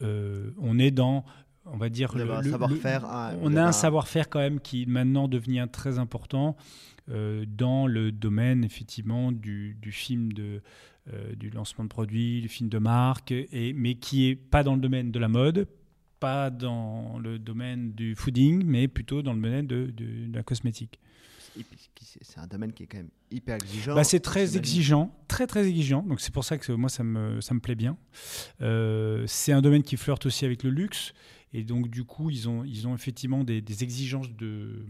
on est dans on va dire le, savoir-faire. on a un savoir-faire quand même qui maintenant devient très important dans le domaine effectivement du, film de du lancement de produits, du film de marque, et, mais qui est pas dans le domaine de la mode, pas dans le domaine du fooding, mais plutôt dans le domaine de, la cosmétique. C'est un domaine qui est quand même hyper exigeant. Bah, c'est très exigeant, très très exigeant. Donc c'est pour ça que moi ça me, ça me plaît bien. Euh, c'est un domaine qui flirte aussi avec le luxe. Et donc du coup, ils ont, ils ont effectivement des, exigences de,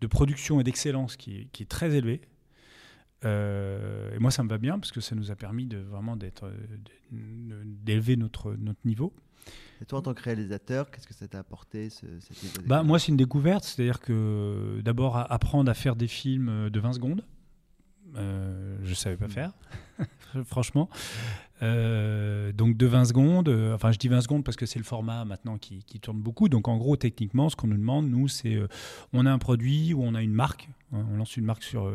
de, production et d'excellence qui, qui, est très élevée. Euh, et moi, ça me va bien parce que ça nous a permis de vraiment d'être, d'élever notre, notre niveau. Et toi, en tant que réalisateur, qu'est-ce que ça t'a apporté ce, bah, Moi, c'est une découverte. C'est-à-dire que d'abord, apprendre à faire des films de 20 secondes. Euh, je ne savais pas hmm. faire, franchement. Euh, donc de 20 secondes, euh, enfin je dis 20 secondes parce que c'est le format maintenant qui, qui, tourne beaucoup. Donc en gros, techniquement, ce qu'on nous demande, nous, c'est on a un produit ou on a une marque, hein, on lance une marque sur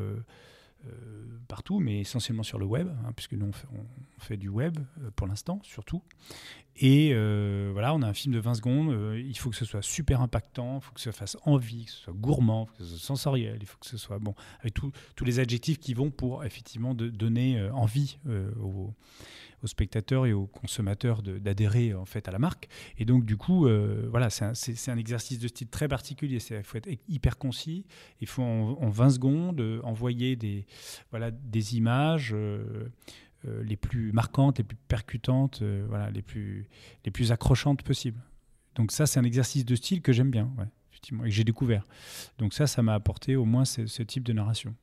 euh, partout, mais essentiellement sur le web, hein, puisque nous on fait, du web euh, pour l'instant, surtout. Et euh, voilà, on a un film de 20 secondes, il faut que ce soit super impactant, il faut que ça fasse envie, que ce soit gourmand, que ce soit sensoriel, il faut que ce soit bon, avec tous les adjectifs qui vont pour effectivement de, donner envie aux spectateurs et aux consommateurs d'adhérer en fait à la marque. Et donc du coup, euh, voilà, c'est un, exercice de style très particulier. Il faut être hyper concis. Il faut en, 20 secondes euh, envoyer des, voilà, des images. Euh, les plus marquantes, les plus percutantes, voilà, les plus, les plus accrochantes possibles. Donc ça, c'est un exercice de style que j'aime bien, ouais, effectivement, et que j'ai découvert. Donc ça, ça m'a apporté au moins ce type de narration.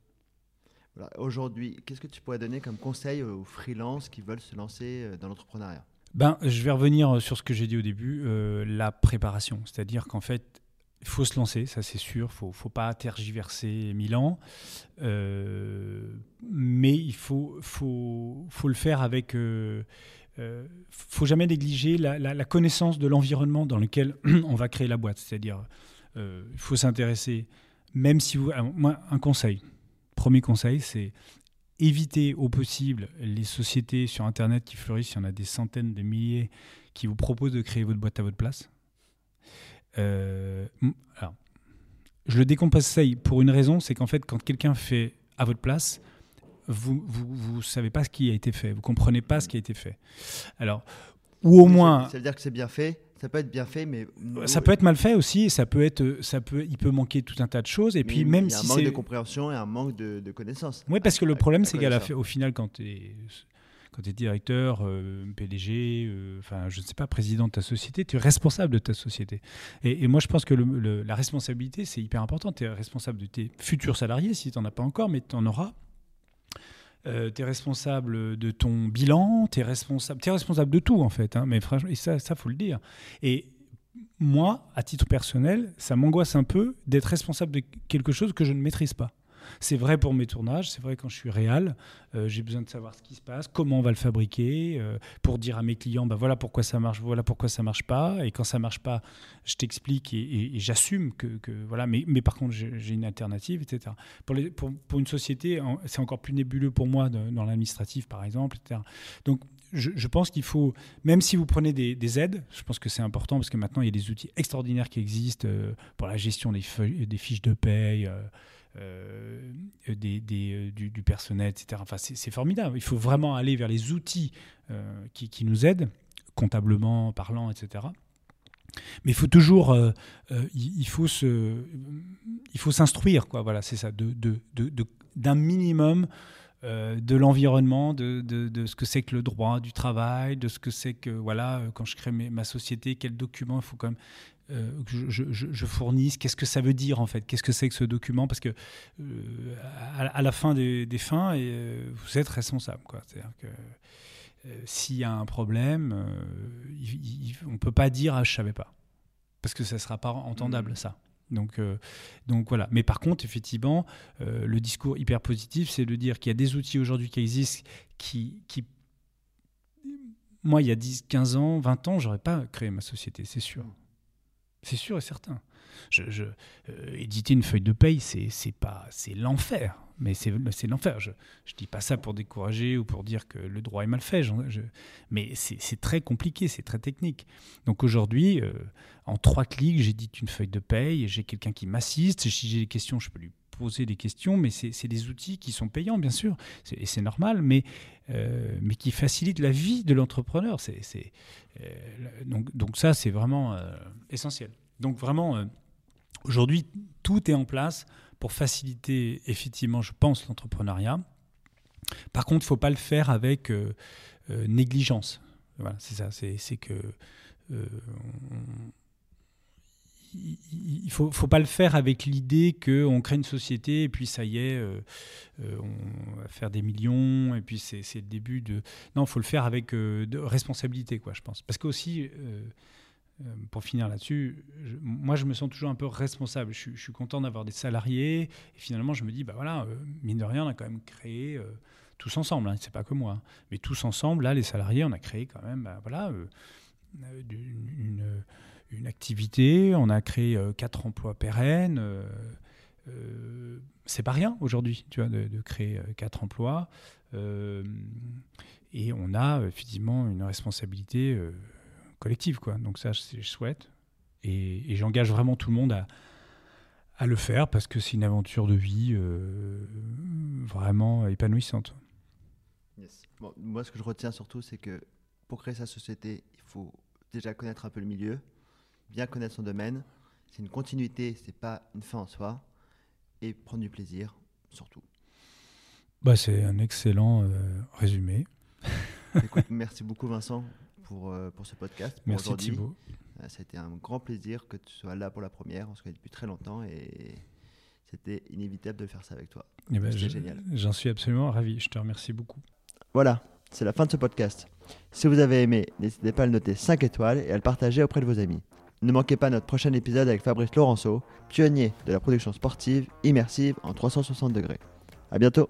Aujourd'hui, qu'est-ce que tu pourrais donner comme conseil aux freelances qui veulent se lancer euh, dans l'entrepreneuriat? Ben, Je vais revenir sur ce que j'ai dit au début, euh, la préparation. C'est-à-dire qu'en fait, il faut se lancer, ça c'est sûr, il ne faut, pas tergiverser mille ans, euh, mais il faut, faut, faut, le faire avec... il ne faut jamais négliger la, connaissance de l'environnement dans lequel on va créer la boîte. C'est-à-dire, il faut s'intéresser, même si vous... Moi, un conseil, Premier conseil, c'est éviter au possible les sociétés sur Internet qui fleurissent. Il y en a des centaines de milliers qui vous proposent de créer votre boîte à votre place. Euh, alors, je le déconseille pour une raison, c'est qu'en fait, quand quelqu'un fait à votre place, vous ne vous, vous savez pas ce qui a été fait, vous comprenez pas ce qui a été fait. Alors, ou au moins. Ça veut dire que c'est bien fait ça peut être bien fait, mais ça peut être mal fait aussi. Ça peut être, ça peut, il peut manquer tout un tas de choses. Et puis même si c'est un manque de compréhension et un manque de, connaissances. Oui, parce que le problème, c'est qu'au final, quand tu es quand tu es directeur, euh, PDG, euh, enfin, je ne sais pas, président de ta société, tu es responsable de ta société. Et, moi, je pense que la responsabilité, c'est hyper important. Tu es responsable de tes futurs salariés, si tu n'en as pas encore, mais tu en auras. Euh, tu es responsable de ton bilan, tu es responsable, es responsable de tout en fait, hein, mais franchement, et ça, ça faut le dire. Et moi, à titre personnel, ça m'angoisse un peu d'être responsable de quelque chose que je ne maîtrise pas. C'est vrai pour mes tournages, c'est vrai quand je suis réel, euh, j'ai besoin de savoir ce qui se passe, comment on va le fabriquer, euh, pour dire à mes clients, bah voilà pourquoi ça marche, voilà pourquoi ça marche pas, et quand ça marche pas, je t'explique et, j'assume que, voilà, mais, par contre j'ai une alternative, etc. Pour, une société, c'est encore plus nébuleux pour moi dans l'administratif par exemple, etc. Donc je, pense qu'il faut, même si vous prenez des, aides, je pense que c'est important parce que maintenant il y a des outils extraordinaires qui existent euh, pour la gestion des, fiches de paye, des, euh, du, personnel, etc. Enfin, c'est formidable. Il faut vraiment aller vers les outils euh, qui, nous aident, comptablement parlant, etc. Mais il faut toujours, il, il faut s'instruire, quoi. Voilà, c'est ça, d'un minimum de l'environnement, de, ce que c'est que le droit du travail, de ce que c'est que, voilà, quand je crée ma société, quels documents il faut quand même euh, que je, je, fournisse, qu'est-ce que ça veut dire en fait, qu'est-ce que c'est que ce document, parce que euh, à, la fin des, fins, et, euh, vous êtes responsable. C'est-à-dire que s'il y a un problème, on ne peut pas dire ah, je ne savais pas, parce que ça ne sera pas entendable mmh. ça. Donc, donc voilà. Mais par contre, effectivement, le discours hyper positif, c'est de dire qu'il y a des outils aujourd'hui qui existent qui, qui moi, il y a 10, 15 ans, 20 ans, j'aurais pas créé ma société, c'est sûr. C'est sûr et certain. Je, euh, éditer une feuille de paye, c'est pas c'est l'enfer. Mais c'est l'enfer. Je ne dis pas ça pour décourager ou pour dire que le droit est mal fait. mais c'est très compliqué, c'est très technique. Donc aujourd'hui, euh, en trois clics, j'édite une feuille de paye, j'ai quelqu'un qui m'assiste. Si j'ai des questions, je peux lui poser des questions, mais c'est des outils qui sont payants, bien sûr, et c'est normal, mais, euh, mais qui facilitent la vie de l'entrepreneur. Donc, donc ça, c'est vraiment essentiel. Donc vraiment, Aujourd'hui, tout est en place pour faciliter effectivement, je pense, l'entrepreneuriat. Par contre, il ne faut pas le faire avec euh, euh, négligence. Voilà, c'est ça. C'est que euh, il faut, faut pas le faire avec l'idée qu'on crée une société et puis ça y est, on va faire des millions et puis c'est le début de. Non, il faut le faire avec responsabilité, quoi, je pense. Parce que aussi, euh, pour finir là-dessus, moi je me sens toujours un peu responsable. Je, suis content d'avoir des salariés et finalement je me dis, bah voilà, euh, mine de rien, on a quand même créé euh, tous ensemble, hein, c'est pas que moi, hein, mais tous ensemble, là les salariés, on a créé quand même, bah, voilà, une, activité, on a créé quatre emplois pérennes. c'est pas rien aujourd'hui, tu vois, de créer quatre emplois. et on a effectivement une responsabilité collective. Quoi. Donc ça, je souhaite. Et, j'engage vraiment tout le monde à, à le faire parce que c'est une aventure de vie euh, vraiment épanouissante. moi, ce que je retiens surtout, c'est que pour créer sa société, il faut déjà connaître un peu le milieu, bien connaître son domaine. C'est une continuité, c'est pas une fin en soi. Et prendre du plaisir, surtout. Bah, c'est un excellent euh, résumé. Écoute, merci beaucoup Vincent pour, euh, pour ce podcast. Merci Thibault. Euh, ça a été un grand plaisir que tu sois là pour la première. On se connaît depuis très longtemps et c'était inévitable de faire ça avec toi. Eh ben, c'était génial. J'en suis absolument ravi. Je te remercie beaucoup. Voilà, c'est la fin de ce podcast. Si vous avez aimé, n'hésitez pas à le noter 5 étoiles et à le partager auprès de vos amis. Ne manquez pas notre prochain épisode avec Fabrice Laurenceau, pionnier de la production sportive immersive en 360 degrés. À bientôt